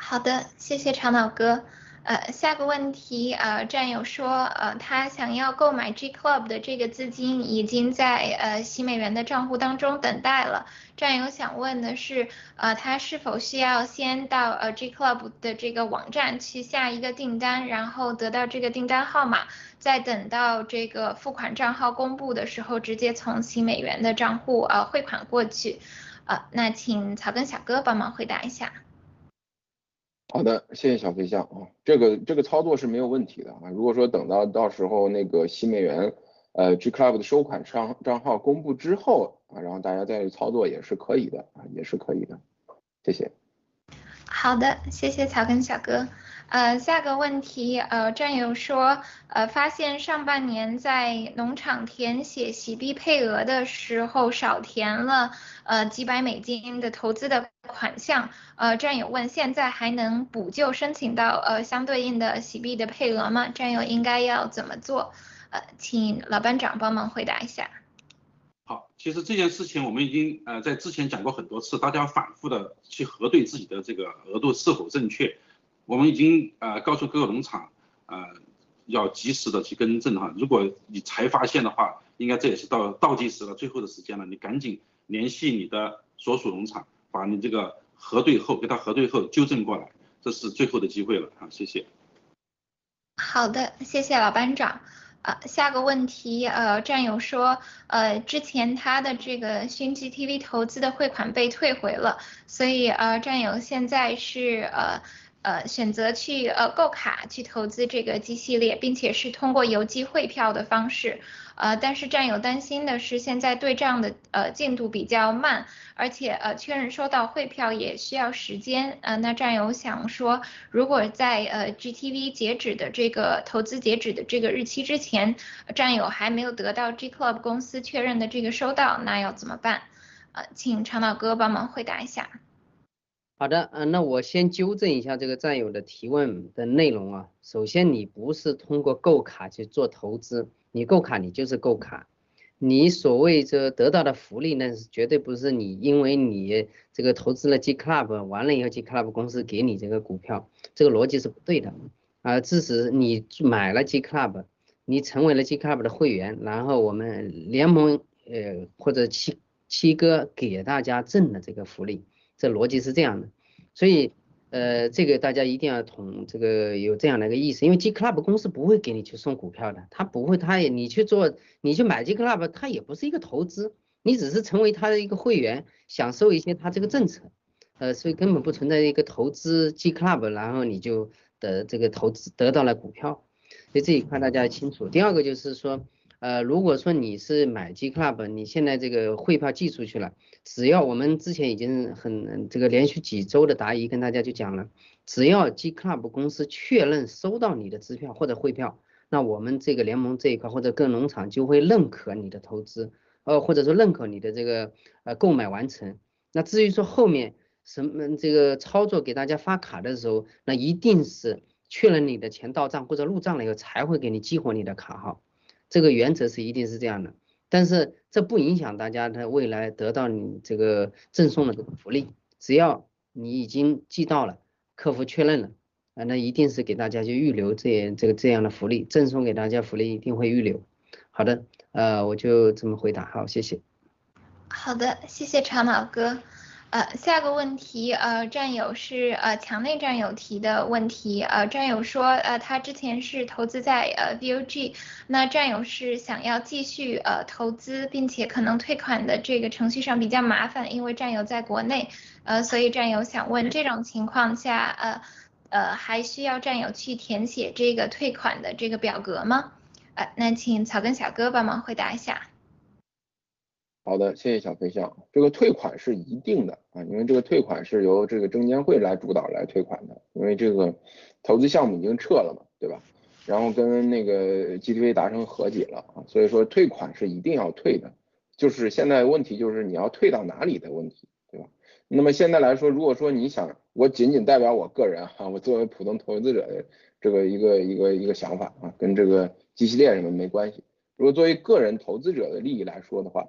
A: 好的，谢谢长岛哥。呃，下个问题，呃，战友说，呃，他想要购买 G Club 的这个资金已经在呃新美元的账户当中等待了。战友想问的是，呃，他是否需要先到呃 G Club 的这个网站去下一个订单，然后得到这个订单号码，再等到这个付款账号公布的时候，直接从新美元的账户呃汇款过去。呃，那请草根小哥帮忙回答一下。
D: 好的，谢谢小飞象啊，这个这个操作是没有问题的啊。如果说等到到时候那个新美元呃 G Club 的收款账账号公布之后啊，然后大家再去操作也是可以的啊，也是可以的。谢谢。
A: 好的，谢谢草根小哥。呃，下个问题，呃，战友说，呃，发现上半年在农场填写洗币配额的时候少填了呃几百美金的投资的款项，呃，战友问，现在还能补救申请到呃相对应的洗币的配额吗？战友应该要怎么做？呃，请老班长帮忙回答一下。
B: 好，其实这件事情我们已经呃在之前讲过很多次，大家反复的去核对自己的这个额度是否正确。我们已经呃告诉各个农场，呃要及时的去更正哈。如果你才发现的话，应该这也是到倒计时了，最后的时间了，你赶紧联系你的所属农场，把你这个核对后给他核对后纠正过来。这是最后的机会了啊，谢谢。
A: 好的，谢谢老班长。啊，下个问题，呃，战友说，呃，之前他的这个迅 GTV 投资的汇款被退回了，所以呃，战友现在是呃。呃，选择去呃购卡去投资这个 G 系列，并且是通过邮寄汇票的方式，呃，但是战友担心的是现在对账的呃进度比较慢，而且呃确认收到汇票也需要时间，呃，那战友想说，如果在呃 GTV 截止的这个投资截止的这个日期之前，战友还没有得到 G Club 公司确认的这个收到，那要怎么办？呃，请长岛哥帮忙回答一下。
C: 好的，嗯，那我先纠正一下这个战友的提问的内容啊。首先，你不是通过购卡去做投资，你购卡你就是购卡，你所谓这得到的福利呢，是绝对不是你因为你这个投资了 G Club 完了以后 G Club 公司给你这个股票，这个逻辑是不对的啊。这是你买了 G Club，你成为了 G Club 的会员，然后我们联盟呃或者七七哥给大家赠的这个福利。这逻辑是这样的，所以呃，这个大家一定要同这个有这样的一个意思，因为 G Club 公司不会给你去送股票的，他不会，他也你去做，你去买 G Club，他也不是一个投资，你只是成为他的一个会员，享受一些他这个政策，呃，所以根本不存在一个投资 G Club，然后你就的这个投资得到了股票，所以这一块大家要清楚。第二个就是说。呃，如果说你是买 G Club，你现在这个汇票寄出去了，只要我们之前已经很这个连续几周的答疑跟大家就讲了，只要 G Club 公司确认收到你的支票或者汇票，那我们这个联盟这一块或者各农场就会认可你的投资，呃或者说认可你的这个呃购买完成。那至于说后面什么这个操作给大家发卡的时候，那一定是确认你的钱到账或者入账了以后才会给你激活你的卡号。这个原则是一定是这样的，但是这不影响大家的未来得到你这个赠送的这个福利，只要你已经寄到了，客服确认了，啊，那一定是给大家就预留这这个这样的福利，赠送给大家福利一定会预留。好的，呃，我就这么回答，好，谢谢。
A: 好的，谢谢长毛哥。呃，下个问题，呃，战友是呃墙内战友提的问题，呃，战友说，呃，他之前是投资在呃 VOG，那战友是想要继续呃投资，并且可能退款的这个程序上比较麻烦，因为战友在国内，呃，所以战友想问，这种情况下，呃呃，还需要战友去填写这个退款的这个表格吗？呃，那请草根小哥帮忙回答一下。
D: 好的，谢谢小飞象。这个退款是一定的啊，因为这个退款是由这个证监会来主导来退款的，因为这个投资项目已经撤了嘛，对吧？然后跟那个 GTV 达成和解了啊，所以说退款是一定要退的。就是现在问题就是你要退到哪里的问题，对吧？那么现在来说，如果说你想，我仅仅代表我个人哈，我作为普通投资者的这个一个一个一个想法啊，跟这个 G 系列什么没关系。如果作为个人投资者的利益来说的话，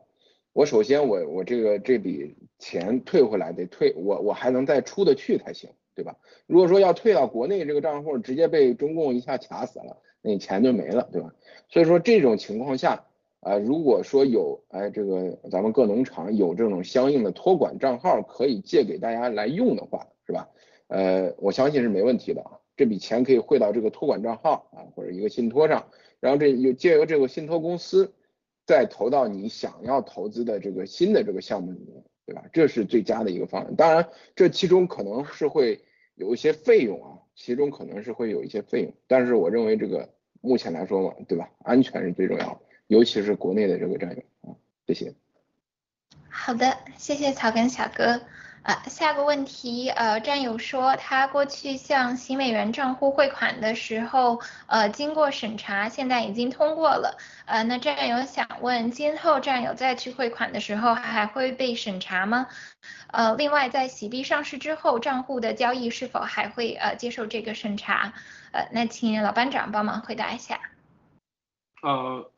D: 我首先我我这个这笔钱退回来得退我我还能再出得去才行，对吧？如果说要退到国内这个账户，直接被中共一下卡死了，那你钱就没了，对吧？所以说这种情况下啊，如果说有哎这个咱们各农场有这种相应的托管账号可以借给大家来用的话，是吧？呃，我相信是没问题的啊，这笔钱可以汇到这个托管账号啊或者一个信托上，然后这有借由这个信托公司。再投到你想要投资的这个新的这个项目里面，对吧？这是最佳的一个方案。当然，这其中可能是会有一些费用啊，其中可能是会有一些费用。但是我认为这个目前来说嘛，对吧？安全是最重要的，尤其是国内的这个战友啊，谢谢。
A: 好的，谢谢草根小哥。呃，下个问题，呃，战友说他过去向新美元账户汇款的时候，呃，经过审查，现在已经通过了。呃，那战友想问，今后战友再去汇款的时候还会被审查吗？呃，另外在洗币上市之后，账户的交易是否还会呃接受这个审查？呃，那请老班长帮忙回答一下。
B: 呃，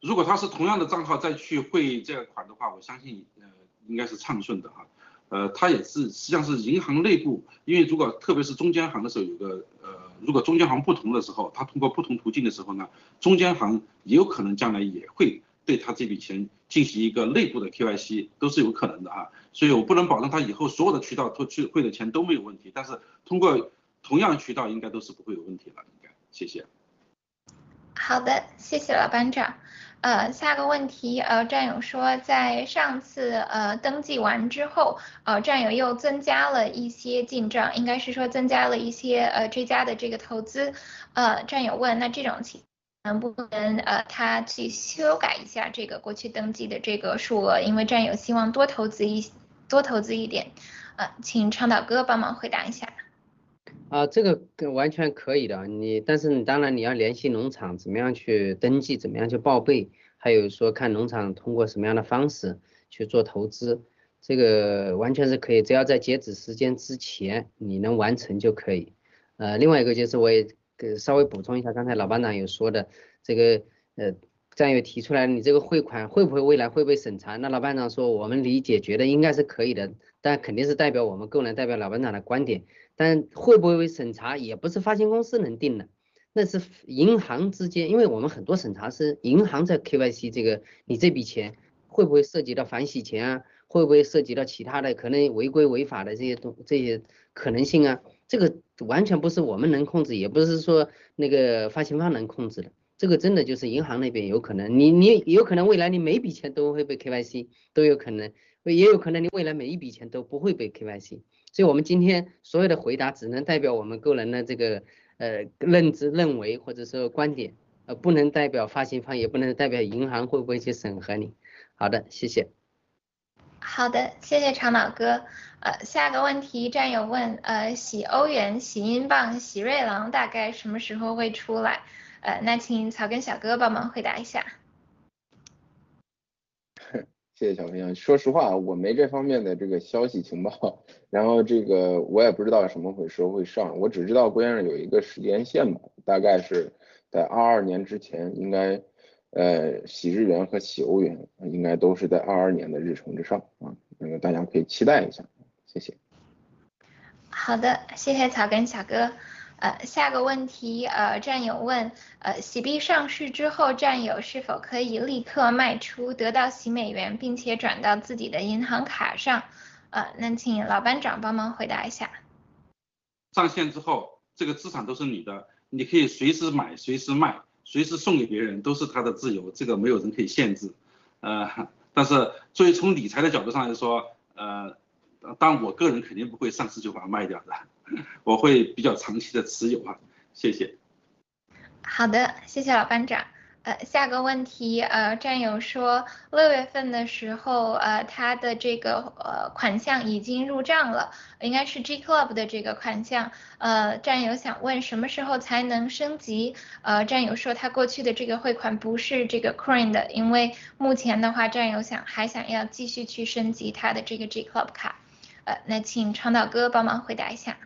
B: 如果他是同样的账号再去汇这个款的话，我相信呃应该是畅顺的哈。呃，它也是实际上是银行内部，因为如果特别是中间行的时候，有个呃，如果中间行不同的时候，它通过不同途径的时候呢，中间行也有可能将来也会对他这笔钱进行一个内部的 KYC，都是有可能的啊。所以我不能保证他以后所有的渠道都去汇的钱都没有问题，但是通过同样渠道应该都是不会有问题了，应该，谢谢。
A: 好的，谢谢老班长。呃，下个问题，呃，战友说，在上次呃登记完之后，呃，战友又增加了一些进账，应该是说增加了一些呃追加的这个投资。呃，战友问，那这种情能不能呃他去修改一下这个过去登记的这个数额？因为战友希望多投资一多投资一点。呃，请倡导哥帮忙回答一下。
C: 啊，这个完全可以的，你但是你当然你要联系农场，怎么样去登记，怎么样去报备，还有说看农场通过什么样的方式去做投资，这个完全是可以，只要在截止时间之前你能完成就可以。呃，另外一个就是我也给稍微补充一下，刚才老班长有说的这个呃。战友提出来，你这个汇款会不会未来会被审查？那老班长说，我们理解觉得应该是可以的，但肯定是代表我们个人代表老班长的观点。但会不会审查，也不是发行公司能定的，那是银行之间，因为我们很多审查是银行在 KYC 这个，你这笔钱会不会涉及到反洗钱啊？会不会涉及到其他的可能违规违法的这些东这些可能性啊？这个完全不是我们能控制，也不是说那个发行方能控制的。这个真的就是银行那边有可能，你你有可能未来你每笔钱都会被 KYC，都有可能，也有可能你未来每一笔钱都不会被 KYC。所以，我们今天所有的回答只能代表我们个人的这个呃认知、认为或者说观点，呃，不能代表发行方，也不能代表银行会不会去审核你。好的，谢谢。
A: 好的，谢谢长老哥。呃，下个问题战友问，呃，喜欧元、喜英镑、喜瑞郎大概什么时候会出来？呃，那请草根小哥帮忙回答一下。
D: 谢谢小飞象。说实话，我没这方面的这个消息情报，然后这个我也不知道什么会时候会上，我只知道郭先生有一个时间线吧，大概是在二二年之前，应该呃洗日元和洗欧元应该都是在二二年的日程之上啊，那个大家可以期待一下，谢谢。
A: 好的，谢谢草根小哥。呃，下个问题，呃，战友问，呃，喜币上市之后，战友是否可以立刻卖出，得到洗美元，并且转到自己的银行卡上？呃，那请老班长帮忙回答一下。
B: 上线之后，这个资产都是你的，你可以随时买，随时卖，随时送给别人，都是他的自由，这个没有人可以限制。呃，但是作为从理财的角度上来说，呃，当我个人肯定不会上市就把它卖掉的。<laughs> 我会比较长期的持有啊，谢谢。
A: 好的，谢谢老班长。呃，下个问题，呃，战友说六月份的时候，呃，他的这个呃款项已经入账了，应该是 G Club 的这个款项。呃，战友想问什么时候才能升级？呃，战友说他过去的这个汇款不是这个 Coin 的，因为目前的话，战友想还想要继续去升级他的这个 G Club 卡。呃，那请长岛哥帮忙回答一下。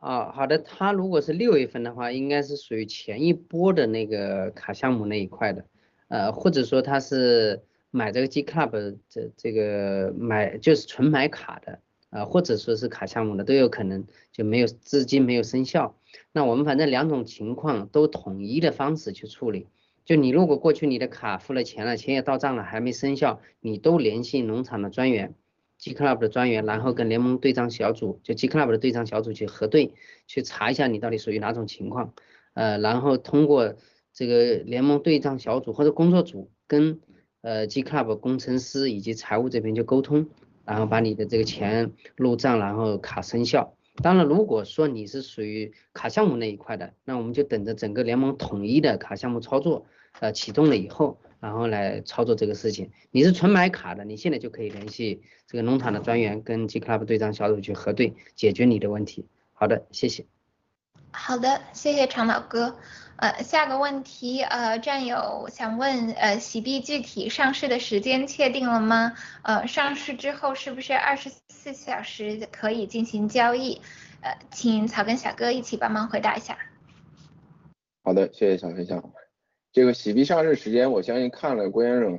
C: 啊，好的，他如果是六月份的话，应该是属于前一波的那个卡项目那一块的，呃，或者说他是买这个 G Club 这这个买就是纯买卡的，呃，或者说是卡项目的都有可能就没有资金没有生效。那我们反正两种情况都统一的方式去处理，就你如果过去你的卡付了钱了，钱也到账了还没生效，你都联系农场的专员。G Club 的专员，然后跟联盟对账小组，就 G Club 的对账小组去核对，去查一下你到底属于哪种情况，呃，然后通过这个联盟对账小组或者工作组跟呃 G Club 工程师以及财务这边就沟通，然后把你的这个钱入账，然后卡生效。当然，如果说你是属于卡项目那一块的，那我们就等着整个联盟统一的卡项目操作，呃，启动了以后。然后来操作这个事情，你是纯买卡的，你现在就可以联系这个农场的专员跟 G Club 对账小组去核对，解决你的问题。好的，谢谢。
A: 好的，谢谢长老哥。呃，下个问题，呃，战友想问，呃，洗币具体上市的时间确定了吗？呃，上市之后是不是二十四小时可以进行交易？呃，请草根小哥一起帮忙回答一下。
D: 好的，谢谢小飞象。这个洗币上市时间，我相信看了郭先生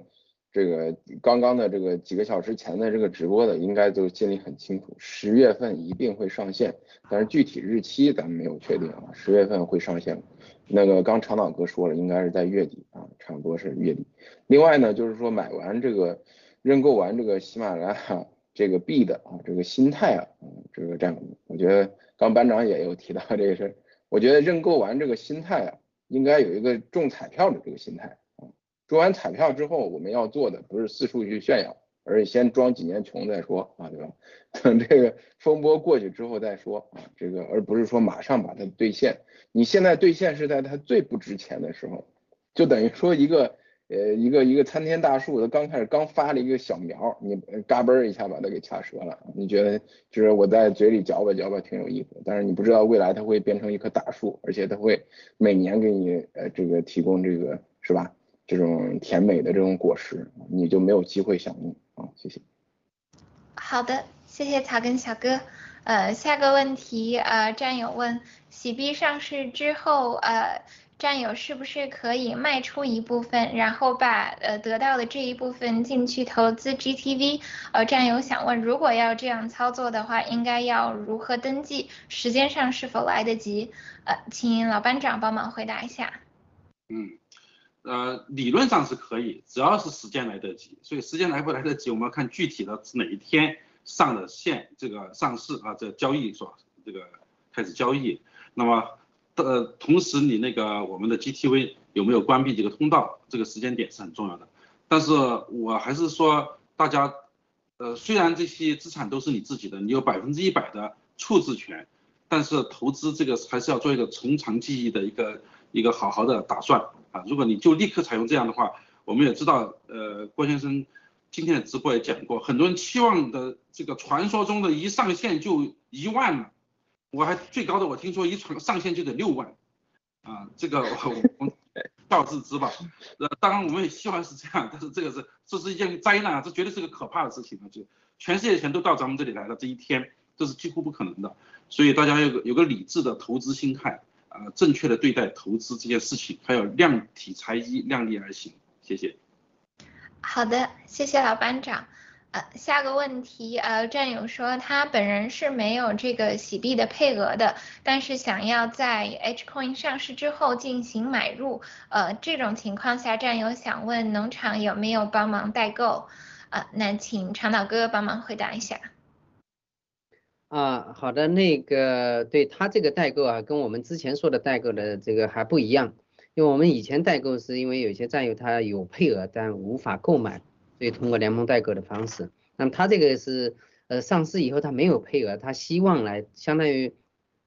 D: 这个刚刚的这个几个小时前的这个直播的，应该都心里很清楚，十月份一定会上线，但是具体日期咱们没有确定啊，十月份会上线。那个刚长岛哥说了，应该是在月底啊，差不多是月底。另外呢，就是说买完这个认购完这个喜马拉雅这个币的啊，这个心态啊，这个这样，我觉得。刚班长也有提到这个事儿，我觉得认购完这个心态啊，应该有一个中彩票的这个心态啊。中完彩票之后，我们要做的不是四处去炫耀，而是先装几年穷再说啊，对吧？<laughs> 等这个风波过去之后再说啊，这个而不是说马上把它兑现。你现在兑现是在它最不值钱的时候，就等于说一个。呃，一个一个参天大树，它刚开始刚发了一个小苗，你嘎嘣一下把它给掐折了。你觉得就是我在嘴里嚼吧嚼吧挺有意思，但是你不知道未来它会变成一棵大树，而且它会每年给你呃这个提供这个是吧？这种甜美的这种果实，你就没有机会享用啊。谢谢。
A: 好的，谢谢草根小哥。呃，下个问题，呃，战友问，喜币上市之后，呃。战友是不是可以卖出一部分，然后把呃得到的这一部分进去投资 GTV？呃，战友想问，如果要这样操作的话，应该要如何登记？时间上是否来得及？呃，请老班长帮忙回答一下。
B: 嗯，呃，理论上是可以，只要是时间来得及。所以时间来不来得及，我们要看具体的哪一天上的线，这个上市啊，这交易是吧这个开始交易，那么。呃，同时你那个我们的 GTV 有没有关闭这个通道，这个时间点是很重要的。但是我还是说，大家，呃，虽然这些资产都是你自己的，你有百分之一百的处置权，但是投资这个还是要做一个从长计议的一个一个好好的打算啊。如果你就立刻采用这样的话，我们也知道，呃，郭先生今天的直播也讲过，很多人期望的这个传说中的一上线就一万。我还最高的，我听说一传上线就得六万，啊，这个我我道自知吧。呃，当然我们也希望是这样，但是这个是这是一件灾难，这绝对是个可怕的事情啊！就全世界的钱都到咱们这里来了，这一天这是几乎不可能的。所以大家有个有个理智的投资心态，啊，正确的对待投资这件事情，还有量体裁衣，量力而行。谢谢。
A: 好的，谢谢老班长。呃，下个问题，呃，战友说他本人是没有这个洗币的配额的，但是想要在 H Coin 上市之后进行买入，呃，这种情况下，战友想问农场有没有帮忙代购？呃，那请长岛哥帮忙回答一下。
C: 啊，好的，那个对他这个代购啊，跟我们之前说的代购的这个还不一样，因为我们以前代购是因为有些战友他有配额但无法购买。所以通过联盟代购的方式，那么他这个是呃上市以后他没有配额，他希望来相当于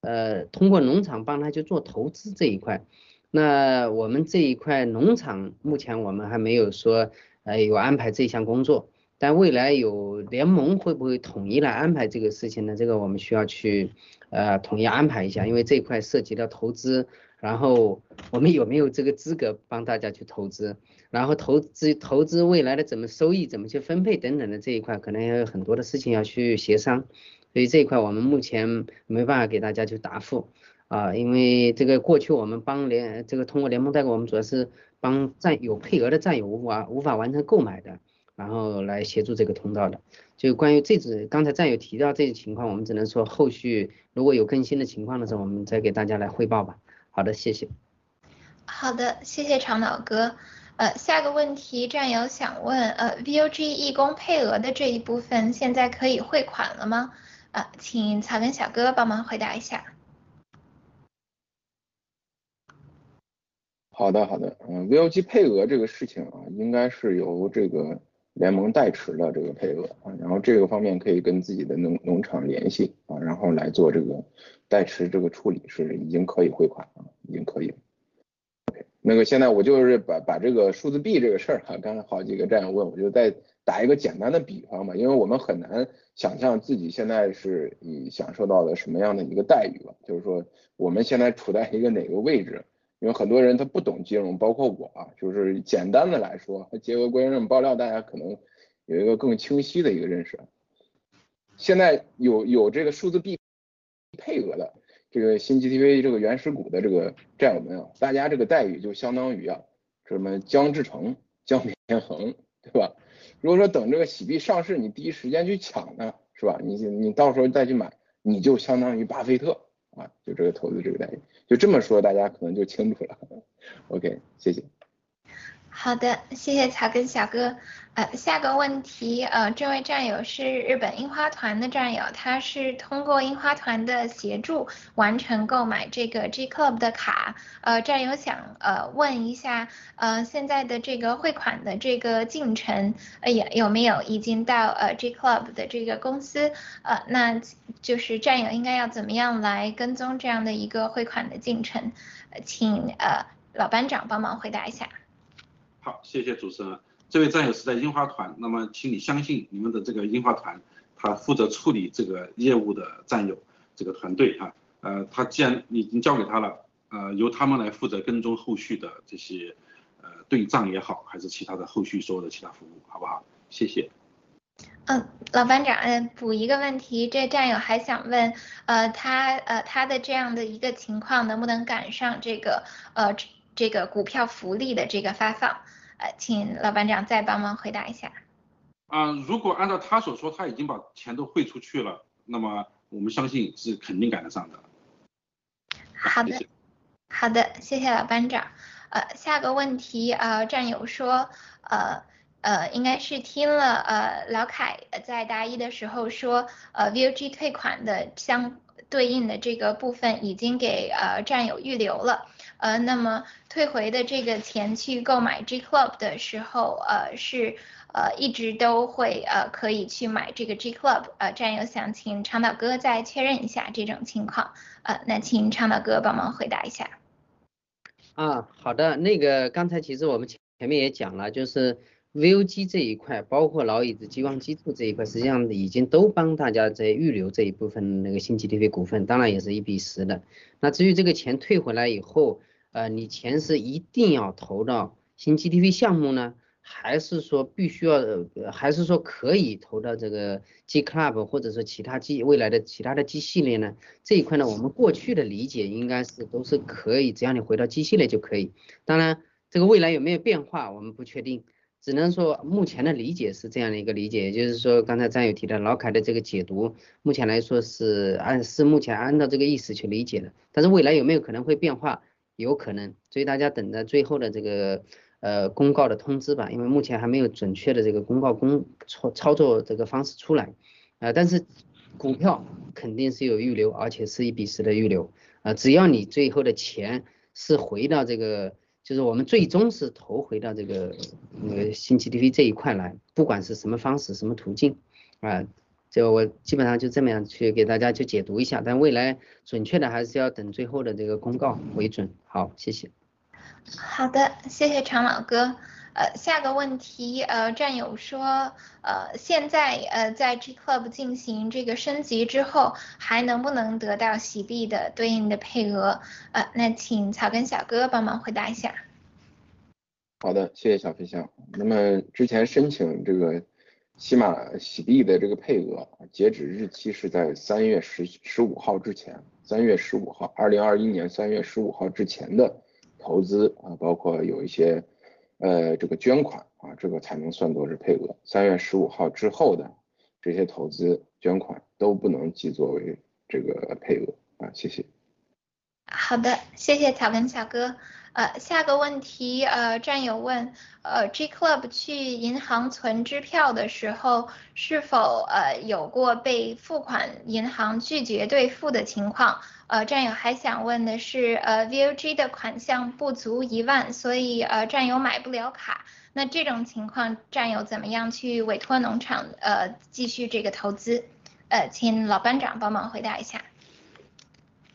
C: 呃通过农场帮他去做投资这一块。那我们这一块农场目前我们还没有说呃有安排这项工作，但未来有联盟会不会统一来安排这个事情呢？这个我们需要去呃统一安排一下，因为这一块涉及到投资，然后我们有没有这个资格帮大家去投资？然后投资投资未来的怎么收益怎么去分配等等的这一块，可能也有很多的事情要去协商，所以这一块我们目前没办法给大家去答复啊，因为这个过去我们帮联这个通过联盟代购，我们主要是帮占有配额的战友无法无法完成购买的，然后来协助这个通道的。就关于这次刚才战友提到这些情况，我们只能说后续如果有更新的情况的时候，我们再给大家来汇报吧。好的，谢谢。
A: 好的，谢谢长岛哥。呃，下个问题，战友想问，呃，VOG 义工配额的这一部分现在可以汇款了吗？呃，请草根小哥帮忙回答一下。
D: 好的，好的，嗯，VOG 配额这个事情啊，应该是由这个联盟代持的这个配额啊，然后这个方面可以跟自己的农农场联系啊，然后来做这个代持这个处理，是已经可以汇款啊，已经可以。ok，那个现在我就是把把这个数字币这个事儿哈，刚才好几个战友问，我就再打一个简单的比方吧，因为我们很难想象自己现在是以享受到了什么样的一个待遇吧，就是说我们现在处在一个哪个位置？因为很多人他不懂金融，包括我啊，就是简单的来说，结合关于这种爆料，大家可能有一个更清晰的一个认识。现在有有这个数字币配额的。这个新 GTV 这个原始股的这个战友们啊，大家这个待遇就相当于啊，什么姜志成、姜天恒，对吧？如果说等这个喜币上市，你第一时间去抢呢，是吧？你你到时候再去买，你就相当于巴菲特啊，就这个投资这个待遇，就这么说，大家可能就清楚了。<laughs> OK，谢谢。
A: 好的，谢谢草根小哥。呃，下个问题，呃，这位战友是日本樱花团的战友，他是通过樱花团的协助完成购买这个 G Club 的卡。呃，战友想呃问一下，呃，现在的这个汇款的这个进程，呃，有有没有已经到呃 G Club 的这个公司？呃，那就是战友应该要怎么样来跟踪这样的一个汇款的进程？呃，请呃老班长帮忙回答一下。
B: 好，谢谢主持人。这位战友是在樱花团，那么请你相信你们的这个樱花团，他负责处理这个业务的战友这个团队啊，呃，他既然已经交给他了，呃，由他们来负责跟踪后续的这些呃对账也好，还是其他的后续所有的其他服务，好不好？谢谢。
A: 嗯，老班长，嗯，补一个问题，这战友还想问，呃，他呃他的这样的一个情况能不能赶上这个呃这个股票福利的这个发放？呃，请老班长再帮忙回答一下。
B: 啊，如果按照他所说，他已经把钱都汇出去了，那么我们相信是肯定赶得上的。
A: 好的，好的，谢谢老班长。呃，下个问题，呃，战友说，呃呃，应该是听了呃老凯在答疑的时候说，呃，VOG 退款的相对应的这个部分已经给呃战友预留了。呃，那么退回的这个钱去购买 G Club 的时候，呃，是呃一直都会呃可以去买这个 G Club，呃，战友想请长岛哥再确认一下这种情况，呃，那请长岛哥帮忙回答一下。
C: 啊，好的，那个刚才其实我们前前面也讲了，就是 VOG 这一块，包括老椅子激光激兔这一块，实际上已经都帮大家在预留这一部分那个新 G T P 股份，当然也是一比十的。那至于这个钱退回来以后，呃，你钱是一定要投到新 GTV 项目呢，还是说必须要，还是说可以投到这个 G Club 或者说其他 G 未来的其他的 G 系列呢？这一块呢，我们过去的理解应该是都是可以，只要你回到 G 系列就可以。当然，这个未来有没有变化，我们不确定，只能说目前的理解是这样的一个理解，也就是说刚才战友提到老凯的这个解读，目前来说是按是目前按照这个意思去理解的，但是未来有没有可能会变化？有可能，所以大家等着最后的这个呃公告的通知吧，因为目前还没有准确的这个公告公操操作这个方式出来，啊，但是股票肯定是有预留，而且是一比十的预留，啊，只要你最后的钱是回到这个，就是我们最终是投回到这个那个新 GTV 这一块来，不管是什么方式、什么途径，啊。就我基本上就这么样去给大家去解读一下，但未来准确的还是要等最后的这个公告为准。好，谢谢。
A: 好的，谢谢常老哥。呃，下个问题，呃，战友说，呃，现在呃在 G Club 进行这个升级之后，还能不能得到洗币的对应的配额？呃，那请草根小哥帮忙回答一下。
D: 好的，谢谢小飞象。那么之前申请这个。起码洗币的这个配额截止日期是在三月十十五号之前，三月十五号，二零二一年三月十五号之前的投资啊，包括有一些呃这个捐款啊，这个才能算作是配额。三月十五号之后的这些投资捐款都不能记作为这个配额啊，谢谢。
A: 好的，谢谢草根小哥。呃，下个问题，呃，战友问，呃，G Club 去银行存支票的时候，是否呃有过被付款银行拒绝兑付的情况？呃，战友还想问的是，呃，VOG 的款项不足一万，所以呃，战友买不了卡，那这种情况，战友怎么样去委托农场呃继续这个投资？呃，请老班长帮忙回答一下。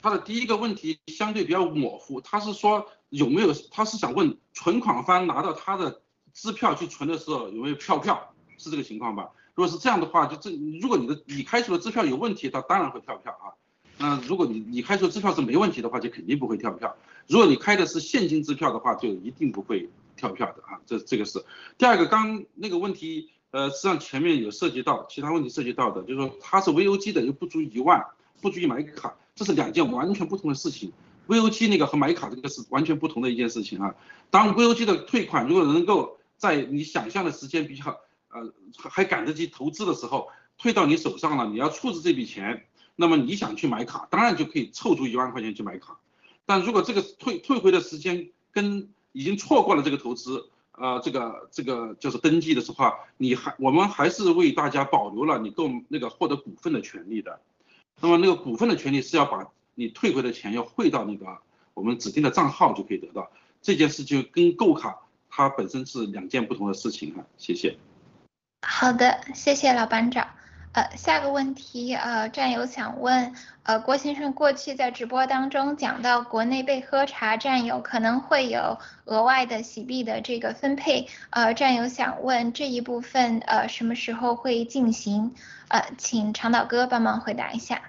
B: 他的第一个问题相对比较模糊，他是说有没有，他是想问存款方拿到他的支票去存的时候有没有跳票，是这个情况吧？如果是这样的话，就这如果你的你开出的支票有问题，他当然会跳票啊。那如果你你开出的支票是没问题的话，就肯定不会跳票。如果你开的是现金支票的话，就一定不会跳票的啊。这这个是第二个，刚那个问题，呃，实际上前面有涉及到其他问题涉及到的，就是说他是 VOG 的又不足一万，不足以买卡。这是两件完全不同的事情，VOG 那个和买卡这个是完全不同的一件事情啊。当 VOG 的退款如果能够在你想象的时间比较呃还赶得及投资的时候退到你手上了，你要处置这笔钱，那么你想去买卡，当然就可以凑足一万块钱去买卡。但如果这个退退回的时间跟已经错过了这个投资，呃这个这个就是登记的时候，你还我们还是为大家保留了你购那个获得股份的权利的。那么那个股份的权利是要把你退回的钱要汇到那个我们指定的账号就可以得到。这件事就跟购卡它本身是两件不同的事情哈。谢谢。
A: 好的，谢谢老班长。呃，下个问题，呃，战友想问，呃，郭先生过去在直播当中讲到国内被喝茶战友可能会有额外的洗币的这个分配，呃，战友想问这一部分呃什么时候会进行？呃，请长岛哥帮忙回答一下。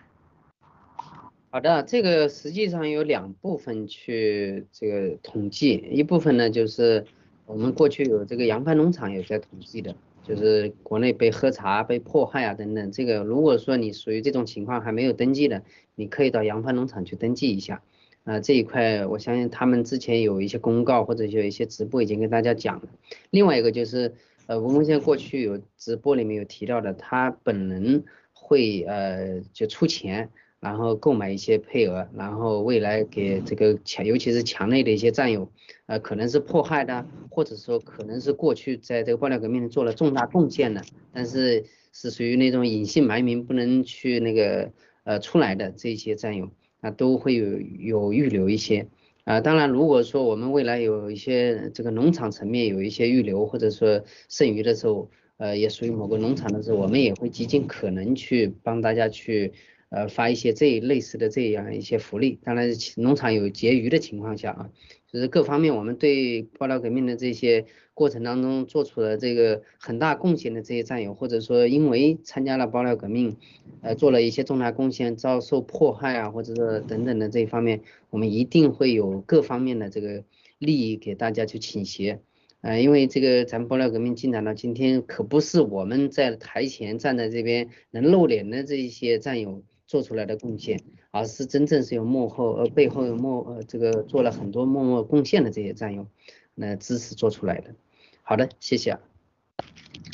C: 好的，这个实际上有两部分去这个统计，一部分呢就是我们过去有这个扬帆农场也在统计的。就是国内被喝茶、被迫害啊等等，这个如果说你属于这种情况还没有登记的，你可以到扬帆农场去登记一下。啊，这一块我相信他们之前有一些公告或者有一些直播已经跟大家讲了。另外一个就是，呃，文工先生过去有直播里面有提到的，他本人会呃就出钱。然后购买一些配额，然后未来给这个强，尤其是墙内的一些战友，呃，可能是迫害的，或者说可能是过去在这个爆料革命做了重大贡献的，但是是属于那种隐姓埋名不能去那个呃出来的这些战友，啊，都会有有预留一些，啊，当然如果说我们未来有一些这个农场层面有一些预留或者说剩余的时候，呃，也属于某个农场的时候，我们也会极尽可能去帮大家去。呃，发一些这类似的这样一些福利，当然农场有结余的情况下啊，就是各方面我们对爆料革命的这些过程当中做出了这个很大贡献的这些战友，或者说因为参加了爆料革命，呃，做了一些重大贡献，遭受迫害啊，或者说等等的这一方面，我们一定会有各方面的这个利益给大家去倾斜，呃，因为这个咱们爆料革命进展到今天，可不是我们在台前站在这边能露脸的这一些战友。做出来的贡献，而是真正是有幕后呃背后有幕呃这个做了很多默默贡献的这些战友那支持做出来的。好的，谢谢啊。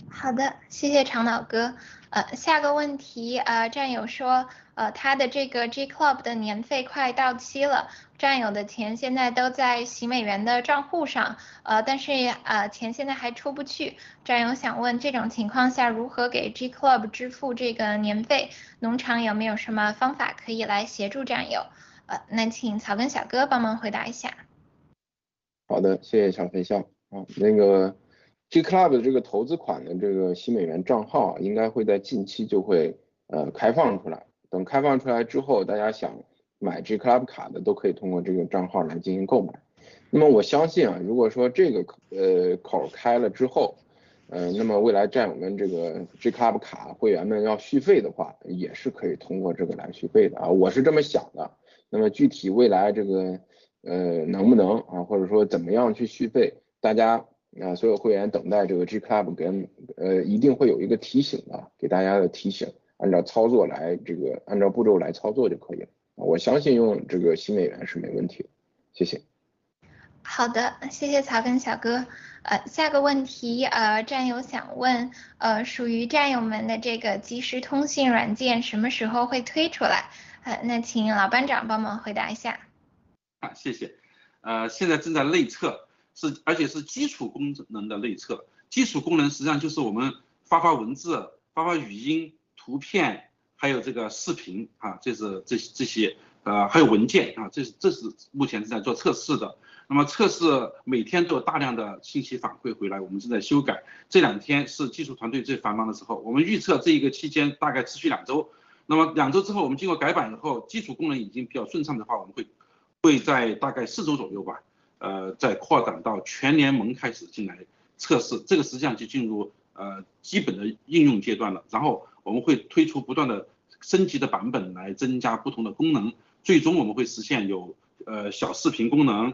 A: 好的，谢谢长老哥。呃，下个问题，呃，战友说，呃，他的这个 G Club 的年费快到期了，战友的钱现在都在洗美元的账户上，呃，但是呃，钱现在还出不去。战友想问，这种情况下如何给 G Club 支付这个年费？农场有没有什么方法可以来协助战友？呃，那请草根小哥帮忙回答一下。
D: 好的，谢谢小飞象啊，那个。G Club 的这个投资款的这个新美元账号应该会在近期就会呃开放出来。等开放出来之后，大家想买 G Club 卡的都可以通过这个账号来进行购买。那么我相信啊，如果说这个呃口开了之后，呃，那么未来战友们这个 G Club 卡会员们要续费的话，也是可以通过这个来续费的啊，我是这么想的。那么具体未来这个呃能不能啊，或者说怎么样去续费，大家。啊，所有会员等待这个 G Club 跟呃一定会有一个提醒的，给大家的提醒，按照操作来这个按照步骤来操作就可以了。我相信用这个新美元是没问题的，谢谢。
A: 好的，谢谢草根小哥。呃，下个问题，呃，战友想问，呃，属于战友们的这个即时通信软件什么时候会推出来？呃，那请老班长帮忙回答一下。
B: 啊，谢谢。呃，现在正在内测。是，而且是基础功能的内测。基础功能实际上就是我们发发文字、发发语音、图片，还有这个视频啊，这是这这些呃，还有文件啊，这是这是目前正在做测试的。那么测试每天都有大量的信息反馈回来，我们正在修改。这两天是技术团队最繁忙的时候，我们预测这一个期间大概持续两周。那么两周之后，我们经过改版以后，基础功能已经比较顺畅的话，我们会会在大概四周左右吧。呃，再扩展到全联盟开始进来测试，这个实际上就进入呃基本的应用阶段了。然后我们会推出不断的升级的版本来增加不同的功能，最终我们会实现有呃小视频功能，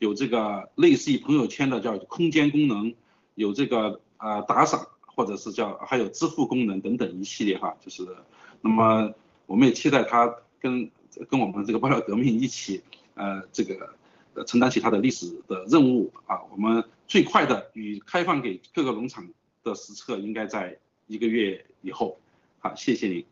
B: 有这个类似于朋友圈的叫空间功能，有这个呃打赏或者是叫还有支付功能等等一系列哈，就是那么我们也期待它跟跟我们这个爆料革命一起呃这个。呃，承担起它的历史的任务啊，我们最快的与开放给各个农场的实测应该在一个月以后。好，谢谢您。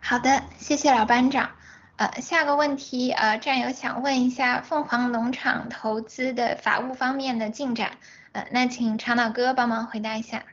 A: 好的，谢谢老班长。呃，下个问题，呃，战友想问一下凤凰农场投资的法务方面的进展，呃，那请长岛哥帮忙回答一下。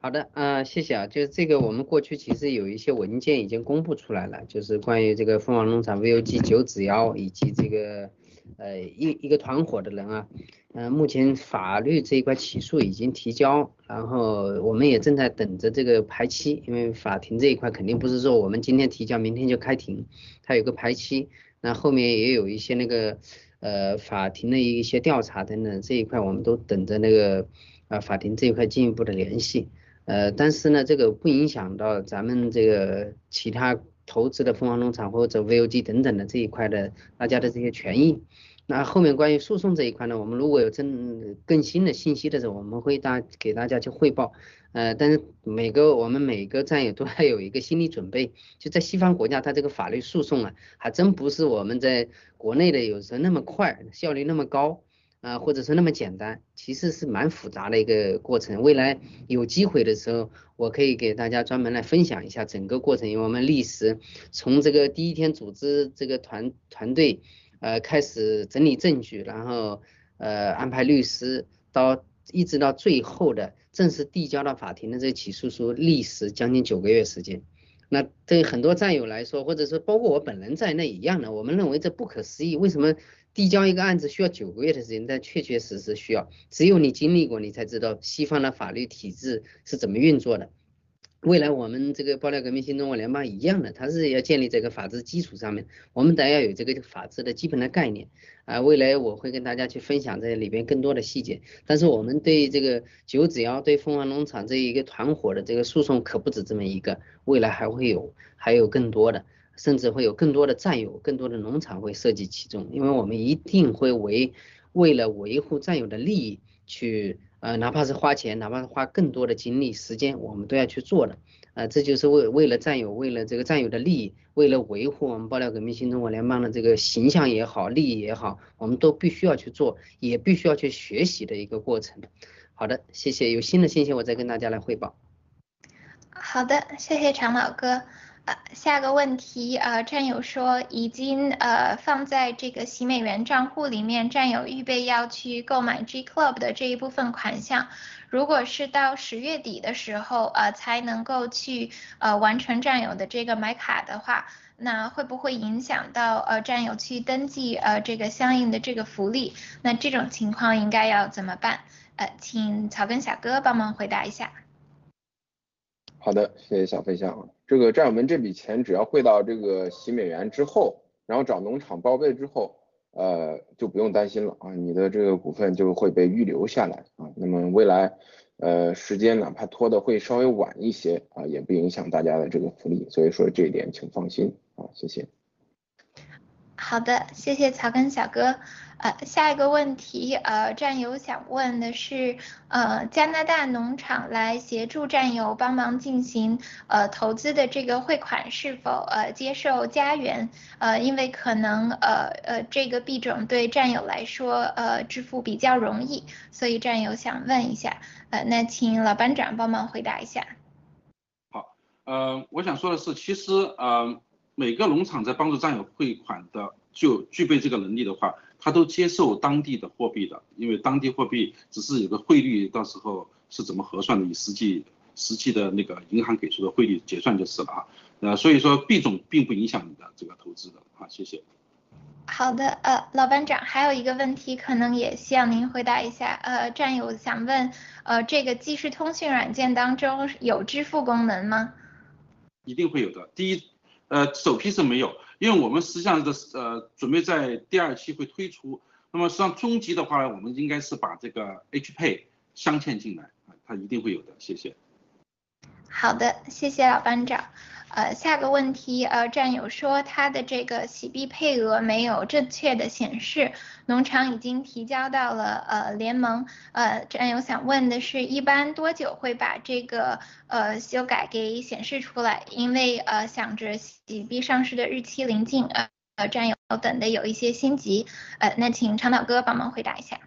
C: 好的，啊，谢谢啊，就是这个我们过去其实有一些文件已经公布出来了，就是关于这个凤凰农场 VOG 九指妖以及这个呃一一个团伙的人啊，嗯，目前法律这一块起诉已经提交，然后我们也正在等着这个排期，因为法庭这一块肯定不是说我们今天提交明天就开庭，它有个排期，那后面也有一些那个呃法庭的一些调查等等这一块我们都等着那个啊法庭这一块进一步的联系。呃，但是呢，这个不影响到咱们这个其他投资的凤凰农场或者 VOG 等等的这一块的大家的这些权益。那后面关于诉讼这一块呢，我们如果有更更新的信息的时候，我们会大给大家去汇报。呃，但是每个我们每个战友都要有一个心理准备，就在西方国家，它这个法律诉讼啊，还真不是我们在国内的有时候那么快，效率那么高。啊，或者说那么简单，其实是蛮复杂的一个过程。未来有机会的时候，我可以给大家专门来分享一下整个过程，因为我们历时从这个第一天组织这个团团队，呃，开始整理证据，然后呃安排律师，到一直到最后的正式递交到法庭的这个起诉书，历时将近九个月时间。那对很多战友来说，或者说包括我本人在内一样的，我们认为这不可思议，为什么？递交一个案子需要九个月的时间，但确确实实需要。只有你经历过，你才知道西方的法律体制是怎么运作的。未来我们这个爆料革命新中国联邦一样的，它是要建立这个法治基础上面，我们得要有这个法治的基本的概念啊。未来我会跟大家去分享这里边更多的细节。但是我们对这个九子妖对凤凰农场这一个团伙的这个诉讼可不止这么一个，未来还会有还有更多的。甚至会有更多的战友、更多的农场会涉及其中，因为我们一定会为为了维护战友的利益去，呃，哪怕是花钱，哪怕是花更多的精力、时间，我们都要去做的，呃，这就是为为了战友，为了这个战友的利益，为了维护我们爆料革命新中国联邦的这个形象也好、利益也好，我们都必须要去做，也必须要去学习的一个过程。好的，谢谢，有新的信息我再跟大家来汇报。
A: 好的，谢谢常老哥。下个问题，呃，战友说已经呃放在这个洗美元账户里面，战友预备要去购买 G Club 的这一部分款项，如果是到十月底的时候，呃才能够去呃完成战友的这个买卡的话，那会不会影响到呃战友去登记呃这个相应的这个福利？那这种情况应该要怎么办？呃，请草根小哥帮忙回答一下。
D: 好的，谢谢小飞象。这个战友们这笔钱只要汇到这个洗美元之后，然后找农场报备之后，呃，就不用担心了啊，你的这个股份就会被预留下来啊。那么未来，呃，时间哪怕拖的会稍微晚一些啊，也不影响大家的这个福利。所以说这一点请放心啊，谢谢。
A: 好的，谢谢草根小哥。呃，下一个问题，呃，战友想问的是，呃，加拿大农场来协助战友帮忙进行呃投资的这个汇款是否呃接受加元？呃，因为可能呃呃这个币种对战友来说呃支付比较容易，所以战友想问一下，呃，那请老班长帮忙回答一下。
B: 好，呃，我想说的是，其实呃每个农场在帮助战友汇款的，就具备这个能力的话。他都接受当地的货币的，因为当地货币只是有个汇率，到时候是怎么核算的，以实际实际的那个银行给出的汇率结算就是了啊。呃，所以说币种并不影响你的这个投资的啊，谢谢。
A: 好的，呃，老班长还有一个问题，可能也希望您回答一下。呃，战友想问，呃，这个即时通讯软件当中有支付功能吗？
B: 一定会有的。第一，呃，首批是没有。因为我们实际上的呃准备在第二期会推出，那么实际上中级的话呢，我们应该是把这个 hp 镶嵌进来啊，它一定会有的，谢谢。
A: 好的，谢谢老班长。呃，下个问题，呃，战友说他的这个洗币配额没有正确的显示，农场已经提交到了呃联盟，呃，战友想问的是，一般多久会把这个呃修改给显示出来？因为呃想着洗币上市的日期临近，呃呃战友等的有一些心急，呃，那请长岛哥帮忙回答一下。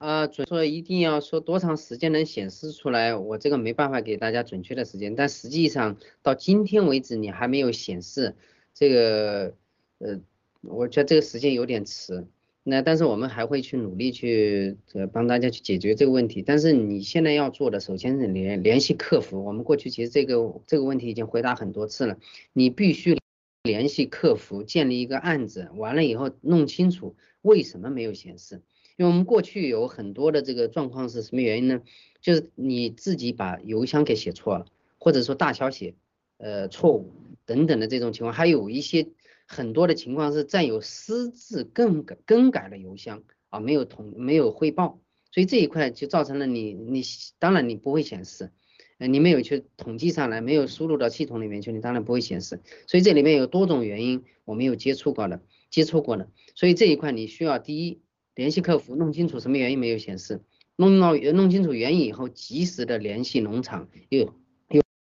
C: 啊，准说一定要说多长时间能显示出来，我这个没办法给大家准确的时间，但实际上到今天为止你还没有显示，这个呃，我觉得这个时间有点迟。那但是我们还会去努力去呃帮大家去解决这个问题。但是你现在要做的，首先是联联系客服。我们过去其实这个这个问题已经回答很多次了。你必须联系客服，建立一个案子，完了以后弄清楚为什么没有显示。因为我们过去有很多的这个状况是什么原因呢？就是你自己把邮箱给写错了，或者说大小写呃错误等等的这种情况，还有一些。很多的情况是占有私自更改更改了邮箱啊，没有统没有汇报，所以这一块就造成了你你当然你不会显示，呃你没有去统计上来，没有输入到系统里面去，你当然不会显示。所以这里面有多种原因，我们有接触过的，接触过的，所以这一块你需要第一联系客服，弄清楚什么原因没有显示，弄到弄清楚原因以后，及时的联系农场又。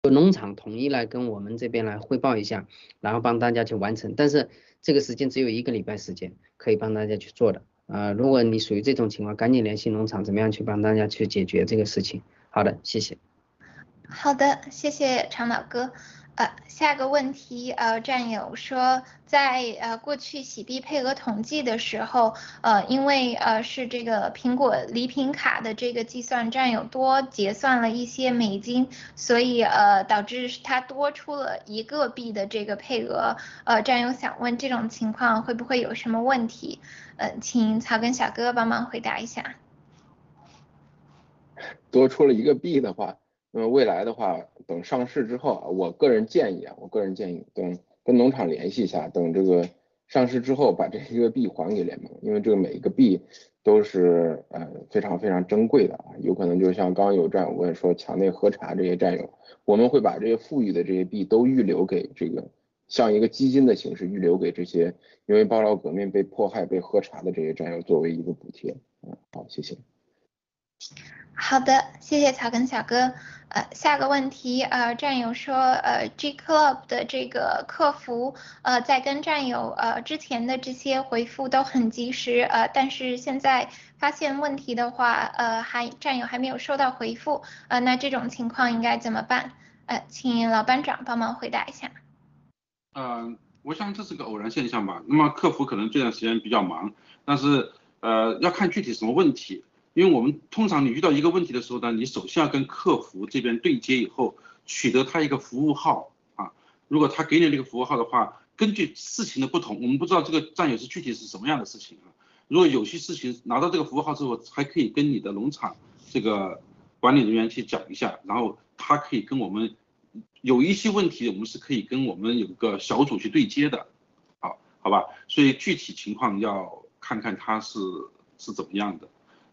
C: 农场统一来跟我们这边来汇报一下，然后帮大家去完成。但是这个时间只有一个礼拜时间，可以帮大家去做的。啊，如果你属于这种情况，赶紧联系农场，怎么样去帮大家去解决这个事情？好的，谢谢。
A: 好的，谢谢长老哥。呃，下个问题，呃，战友说，在呃过去洗币配额统计的时候，呃，因为呃是这个苹果礼品卡的这个计算占有多结算了一些美金，所以呃导致它多出了一个币的这个配额。呃，战友想问这种情况会不会有什么问题？呃，请草根小哥帮忙回答一下。
D: 多出了一个币的话。那么未来的话，等上市之后啊，我个人建议啊，我个人建议等跟农场联系一下，等这个上市之后把这一个币还给联盟，因为这个每一个币都是呃非常非常珍贵的啊，有可能就像刚刚有战友问说墙内喝茶这些战友，我们会把这些富裕的这些币都预留给这个像一个基金的形式预留给这些因为包劳革命被迫害被喝茶的这些战友作为一个补贴。嗯，好，谢谢。
A: 好的，谢谢草根小哥。呃，下个问题，呃，战友说，呃，G Club 的这个客服，呃，在跟战友呃之前的这些回复都很及时，呃，但是现在发现问题的话，呃，还战友还没有收到回复，呃，那这种情况应该怎么办？呃，请老班长帮忙回答一下。
B: 嗯，我想这是个偶然现象吧。那么客服可能这段时间比较忙，但是呃，要看具体什么问题。因为我们通常你遇到一个问题的时候呢，你首先要跟客服这边对接以后，取得他一个服务号啊。如果他给你那个服务号的话，根据事情的不同，我们不知道这个战友是具体是什么样的事情啊。如果有些事情拿到这个服务号之后，还可以跟你的农场这个管理人员去讲一下，然后他可以跟我们有一些问题，我们是可以跟我们有个小组去对接的，好，好吧？所以具体情况要看看他是是怎么样的。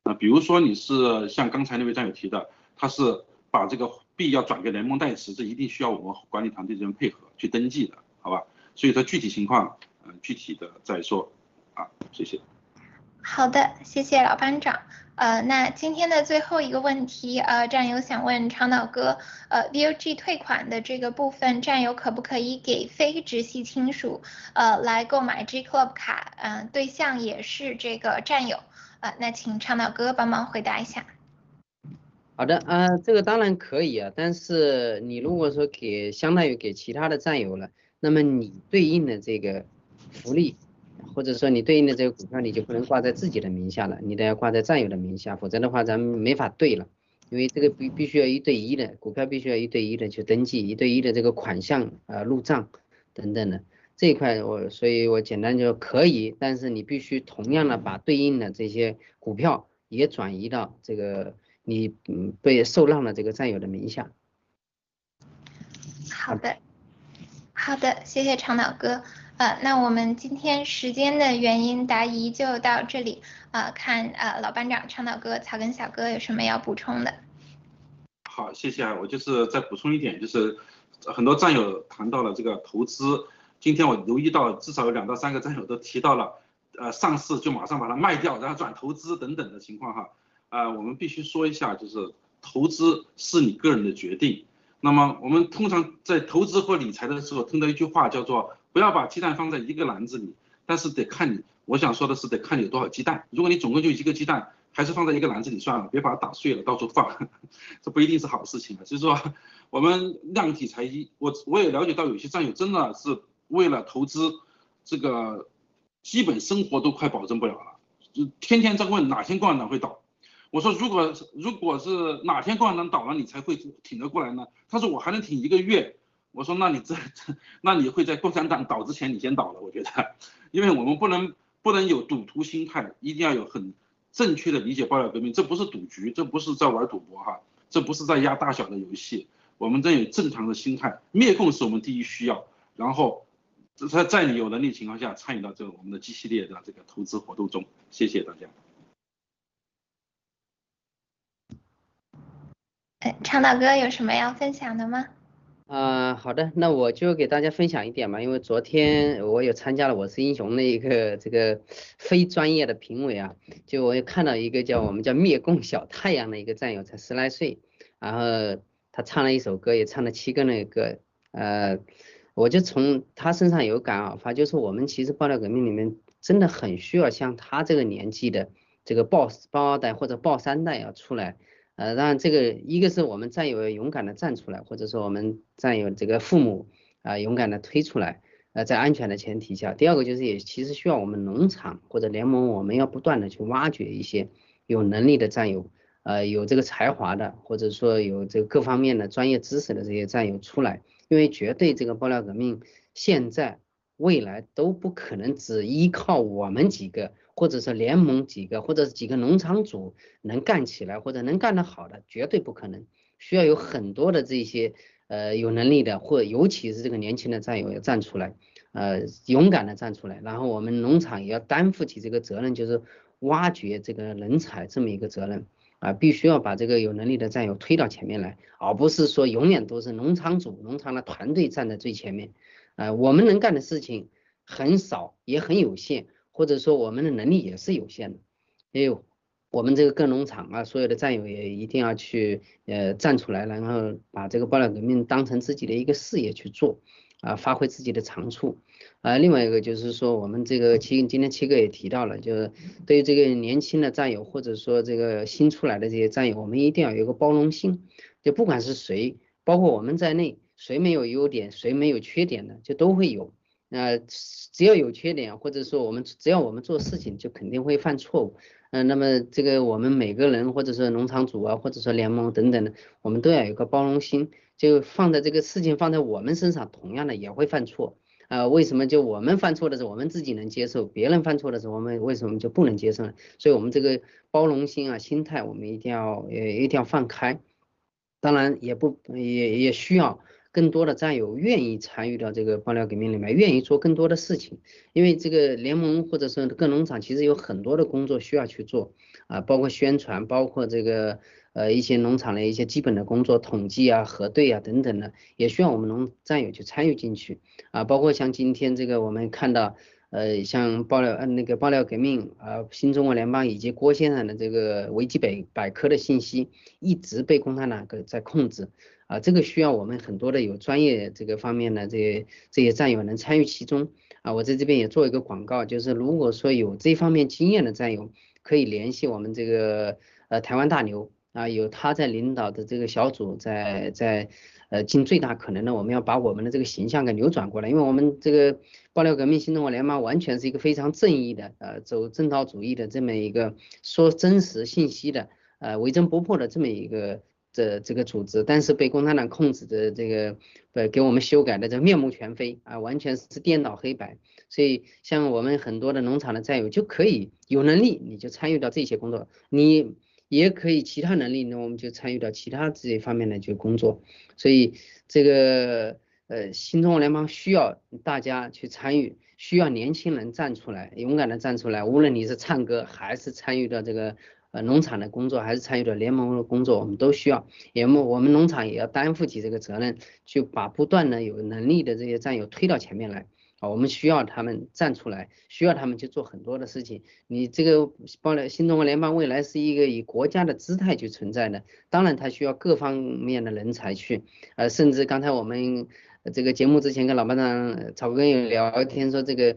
B: 那比如说你是像刚才那位战友提的，他是把这个币要转给联盟代持，这一定需要我们管理团队这边配合去登记的，好吧？所以说具体情况，嗯，具体的再说，啊，谢谢。
A: 好的，谢谢老班长。呃，那今天的最后一个问题，呃，战友想问长岛哥，呃，VOG 退款的这个部分，战友可不可以给非直系亲属，呃，来购买 G Club 卡？嗯，对象也是这个战友。啊，那请倡导哥帮忙回答一下。
C: 好的，啊，这个当然可以啊，但是你如果说给相当于给其他的战友了，那么你对应的这个福利，或者说你对应的这个股票，你就不能挂在自己的名下了，你得要挂在战友的名下，否则的话咱们没法对了，因为这个必必须要一对一的股票，必须要一对一的去登记，一对一的这个款项啊入账等等的。这一块我，所以我简单就可以，但是你必须同样的把对应的这些股票也转移到这个你嗯被受让的这个战友的名下。
A: 好的，好的，谢谢长岛哥。呃，那我们今天时间的原因答疑就到这里。呃，看呃老班长长岛哥、草根小哥有什么要补充的？
B: 好，谢谢啊，我就是再补充一点，就是很多战友谈到了这个投资。今天我留意到，至少有两到三个战友都提到了，呃，上市就马上把它卖掉，然后转投资等等的情况哈。呃，我们必须说一下，就是投资是你个人的决定。那么我们通常在投资或理财的时候，听到一句话叫做不要把鸡蛋放在一个篮子里，但是得看你，我想说的是得看你有多少鸡蛋。如果你总共就一个鸡蛋，还是放在一个篮子里算了，别把它打碎了到处放，<laughs> 这不一定是好事情啊。所以说我们量体裁衣，我我也了解到有些战友真的是。为了投资，这个基本生活都快保证不了了，就天天在问哪天共产党会倒。我说如果如果是哪天共产党倒了，你才会挺得过来呢？他说我还能挺一个月。我说那你这这，<laughs> 那你会在共产党倒之前你先倒了？我觉得，因为我们不能不能有赌徒心态，一定要有很正确的理解爆料革命，这不是赌局，这不是在玩赌博哈，这不是在压大小的游戏，我们这有正常的心态，灭共是我们第一需要，然后在在你有能力情况下参与到这个我们的 G 系列的这个投资活动中，谢谢大家。
A: 哎，倡导哥有什么要分享的吗？
C: 啊，好的，那我就给大家分享一点嘛，因为昨天我有参加了《我是英雄》的一个这个非专业的评委啊，就我也看到一个叫我们叫灭共小太阳的一个战友，才十来岁，然后他唱了一首歌，也唱了七个那个，呃，我就从他身上有感而发，就是我们其实爆料革命里面真的很需要像他这个年纪的这个爆爆二代或者爆三代要出来。呃，让这个一个是我们战友勇敢的站出来，或者说我们战友这个父母啊勇敢的推出来，呃，在安全的前提下，第二个就是也其实需要我们农场或者联盟，我们要不断的去挖掘一些有能力的战友，呃，有这个才华的，或者说有这个各方面的专业知识的这些战友出来，因为绝对这个爆料革命现在未来都不可能只依靠我们几个。或者是联盟几个，或者是几个农场主能干起来，或者能干得好的，绝对不可能。需要有很多的这些呃有能力的，或尤其是这个年轻的战友要站出来，呃勇敢的站出来。然后我们农场也要担负起这个责任，就是挖掘这个人才这么一个责任啊，必须要把这个有能力的战友推到前面来，而不是说永远都是农场主、农场的团队站在最前面。啊，我们能干的事情很少，也很有限。或者说我们的能力也是有限的，也有我们这个各农场啊，所有的战友也一定要去呃站出来，然后把这个爆料革命当成自己的一个事业去做啊，发挥自己的长处啊。另外一个就是说，我们这个七今天七哥也提到了，就是对于这个年轻的战友或者说这个新出来的这些战友，我们一定要有一个包容心，就不管是谁，包括我们在内，谁没有优点，谁没有缺点的，就都会有。那只要有缺点，或者说我们只要我们做事情就肯定会犯错误，嗯，那么这个我们每个人或者说农场主啊，或者说联盟等等的，我们都要有个包容心，就放在这个事情放在我们身上，同样的也会犯错，啊，为什么就我们犯错的时候我们自己能接受，别人犯错的时候我们为什么就不能接受呢？所以我们这个包容心啊，心态我们一定要呃一定要放开，当然也不也也需要。更多的战友愿意参与到这个爆料革命里面，愿意做更多的事情，因为这个联盟或者是各农场其实有很多的工作需要去做啊，包括宣传，包括这个呃一些农场的一些基本的工作，统计啊、核对啊等等的，也需要我们农战友去参与进去啊，包括像今天这个我们看到呃像爆料呃那个爆料革命啊，新中国联邦以及郭先生的这个维基百百科的信息一直被共产党给在控制。啊，这个需要我们很多的有专业这个方面的这些这些战友能参与其中啊。我在这边也做一个广告，就是如果说有这方面经验的战友，可以联系我们这个呃台湾大牛啊，有他在领导的这个小组，在在呃尽最大可能的，我们要把我们的这个形象给扭转过来，因为我们这个爆料革命新中国联盟完全是一个非常正义的呃走正道主义的这么一个说真实信息的呃为真不破的这么一个。这这个组织，但是被共产党控制的这个，呃，给我们修改的这面目全非啊，完全是颠倒黑白。所以像我们很多的农场的战友就可以有能力，你就参与到这些工作，你也可以其他能力，那我们就参与到其他这些方面的就工作。所以这个呃，新中国联邦需要大家去参与，需要年轻人站出来，勇敢的站出来，无论你是唱歌还是参与到这个。呃，农场的工作还是参与到联盟的工作，我们都需要，也么我们农场也要担负起这个责任，去把不断的有能力的这些战友推到前面来啊，我们需要他们站出来，需要他们去做很多的事情。你这个包了新中国联邦未来是一个以国家的姿态去存在的，当然它需要各方面的人才去，呃，甚至刚才我们这个节目之前跟老班长草根有聊天说这个，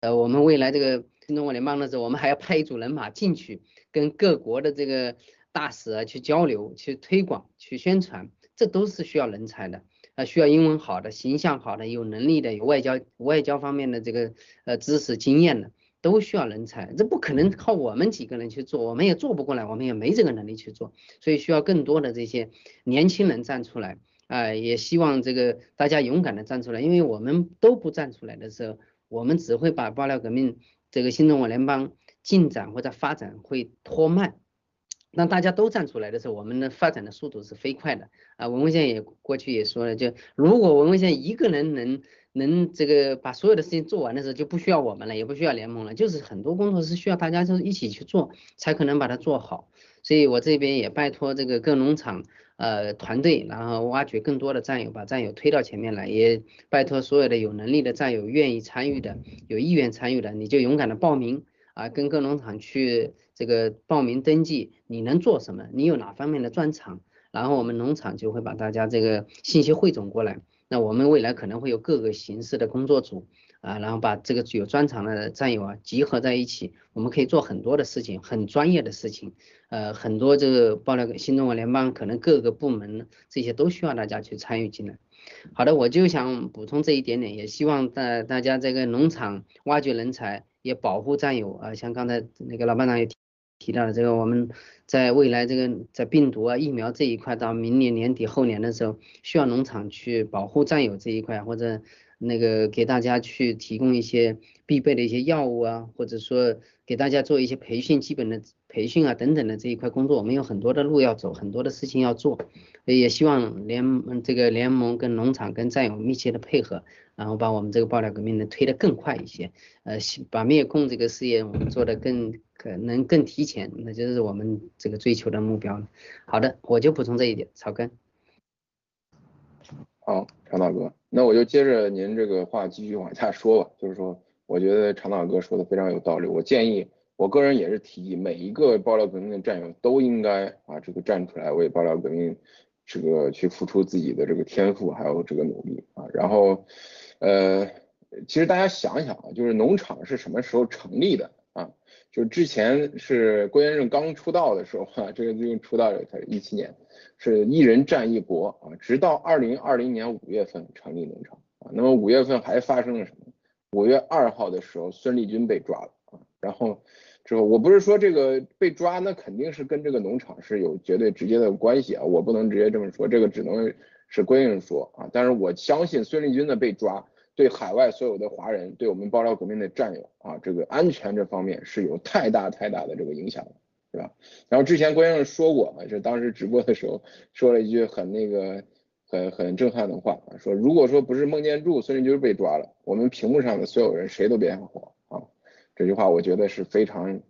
C: 呃，我们未来这个新中国联邦的时候，我们还要派一组人马进去。跟各国的这个大使啊去交流、去推广、去宣传，这都是需要人才的呃，需要英文好的、形象好的、有能力的、有外交外交方面的这个呃知识经验的，都需要人才。这不可能靠我们几个人去做，我们也做不过来，我们也没这个能力去做，所以需要更多的这些年轻人站出来。啊，也希望这个大家勇敢的站出来，因为我们都不站出来的时候，我们只会把爆料革命这个新中国联邦进展或者发展会拖慢。那大家都站出来的时候，我们的发展的速度是飞快的。啊，文文先也过去也说了，就如果文文先一个人能能这个把所有的事情做完的时候，就不需要我们了，也不需要联盟了，就是很多工作是需要大家就是一起去做，才可能把它做好。所以我这边也拜托这个各农场。呃，团队，然后挖掘更多的战友，把战友推到前面来，也拜托所有的有能力的战友，愿意参与的，有意愿参与的，你就勇敢的报名啊，跟各农场去这个报名登记，你能做什么？你有哪方面的专长？然后我们农场就会把大家这个信息汇总过来，那我们未来可能会有各个形式的工作组。啊，然后把这个具有专长的战友啊集合在一起，我们可以做很多的事情，很专业的事情，呃，很多这个爆料新中国联邦可能各个部门这些都需要大家去参与进来。好的，我就想补充这一点点，也希望大大家这个农场挖掘人才，也保护战友啊，像刚才那个老班长也提提到了这个，我们在未来这个在病毒啊疫苗这一块，到明年年底后年的时候，需要农场去保护战友这一块或者。那个给大家去提供一些必备的一些药物啊，或者说给大家做一些培训，基本的培训啊等等的这一块工作，我们有很多的路要走，很多的事情要做，也希望联这个联盟跟农场跟战友密切的配合，然后把我们这个爆料革命呢推得更快一些，呃，把灭共这个事业我们做得更可能更提前，那就是我们这个追求的目标了。好的，我就补充这一点，草根。
D: 好，常大哥，那我就接着您这个话继续往下说吧。就是说，我觉得常大哥说的非常有道理。我建议，我个人也是提议，每一个爆料革命的战友都应该啊，这个站出来为爆料革命这个去付出自己的这个天赋还有这个努力啊。然后，呃，其实大家想想啊，就是农场是什么时候成立的啊？就之前是郭先生刚出道的时候啊，这个最近出道才一七年。是一人战一国啊，直到二零二零年五月份成立农场啊。那么五月份还发生了什么？五月二号的时候，孙立军被抓了啊。然后之后，我不是说这个被抓，那肯定是跟这个农场是有绝对直接的关系啊。我不能直接这么说，这个只能是郭先生说啊。但是我相信孙立军的被抓，对海外所有的华人，对我们爆料革命的战友啊，这个安全这方面是有太大太大的这个影响的。对吧？然后之前郭先生说过嘛，就当时直播的时候说了一句很那个很很震撼的话，说如果说不是孟建柱、孙立军被抓了，我们屏幕上的所有人谁都别想活啊！这句话我觉得是非常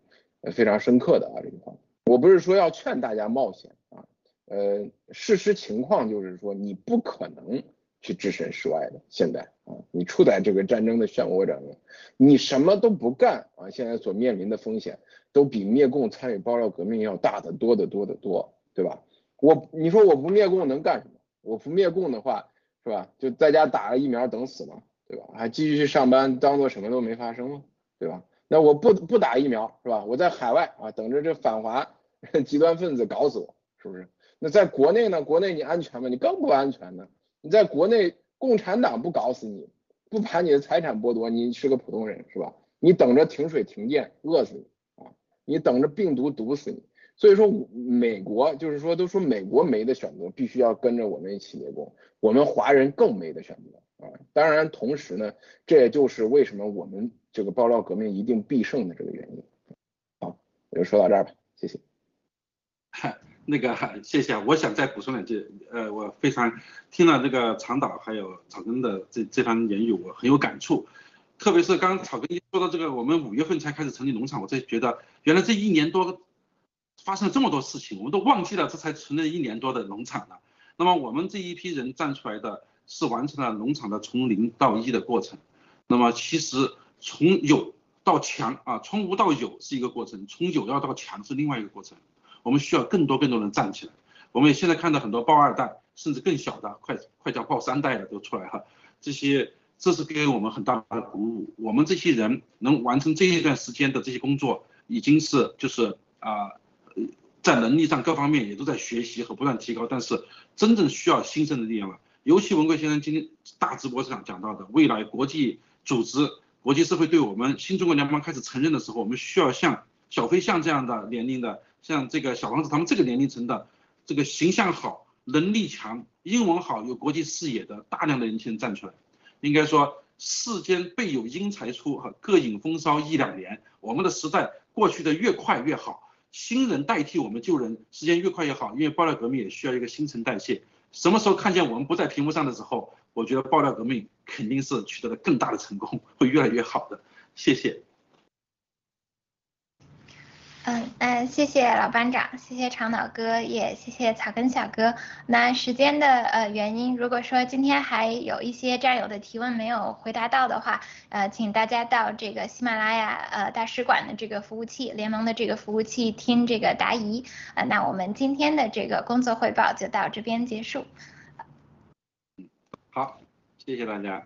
D: 非常深刻的啊，这句话。我不是说要劝大家冒险啊，呃，事实情况就是说你不可能去置身事外的。现在啊，你处在这个战争的漩涡当中，你什么都不干啊，现在所面临的风险。都比灭共参与爆料革命要大得多得多得多，对吧？我你说我不灭共能干什么？我不灭共的话，是吧？就在家打了疫苗等死吗？对吧？还继续去上班，当做什么都没发生吗？对吧？那我不不打疫苗，是吧？我在海外啊，等着这反华 <laughs> 极端分子搞死我，是不是？那在国内呢？国内你安全吗？你更不安全呢。你在国内，共产党不搞死你，不把你的财产剥夺，你是个普通人，是吧？你等着停水停电，饿死你啊。你等着病毒毒死你，所以说美国就是说都说美国没得选择，必须要跟着我们一起灭共，我们华人更没得选择啊！当然，同时呢，这也就是为什么我们这个爆料革命一定必胜的这个原因。好，我就说到这儿吧，谢谢。<laughs>
B: 那个谢谢，我想再补充两句，呃，我非常听了这个长岛还有草根的这这番言语，我很有感触。特别是刚刚草根一说到这个，我们五月份才开始成立农场，我才觉得原来这一年多发生了这么多事情，我们都忘记了这才成立一年多的农场了。那么我们这一批人站出来的是完成了农场的从零到一的过程。那么其实从有到强啊，从无到有是一个过程，从有要到强是另外一个过程。我们需要更多更多人站起来。我们也现在看到很多包二代，甚至更小的，快快叫包三代的都出来了，这些。这是给我们很大的鼓舞。我们这些人能完成这一段时间的这些工作，已经是就是啊，在能力上各方面也都在学习和不断提高。但是真正需要新生的力量了，尤其文贵先生今天大直播上讲到的，未来国际组织、国际社会对我们新中国联邦开始承认的时候，我们需要像小飞象这样的年龄的，像这个小王子他们这个年龄层的，这个形象好、能力强、英文好、有国际视野的大量的年轻人站出来。应该说，世间备有英才出，哈，各领风骚一两年。我们的时代过去的越快越好，新人代替我们旧人，时间越快越好。因为爆料革命也需要一个新陈代谢。什么时候看见我们不在屏幕上的时候，我觉得爆料革命肯定是取得了更大的成功，会越来越好的。谢谢。
A: 嗯嗯，谢谢老班长，谢谢长岛哥，也谢谢草根小哥。那时间的呃原因，如果说今天还有一些战友的提问没有回答到的话，呃，请大家到这个喜马拉雅呃大使馆的这个服务器，联盟的这个服务器听这个答疑。呃，那我们今天的这个工作汇报就到这边结束。
B: 嗯好，谢谢大家。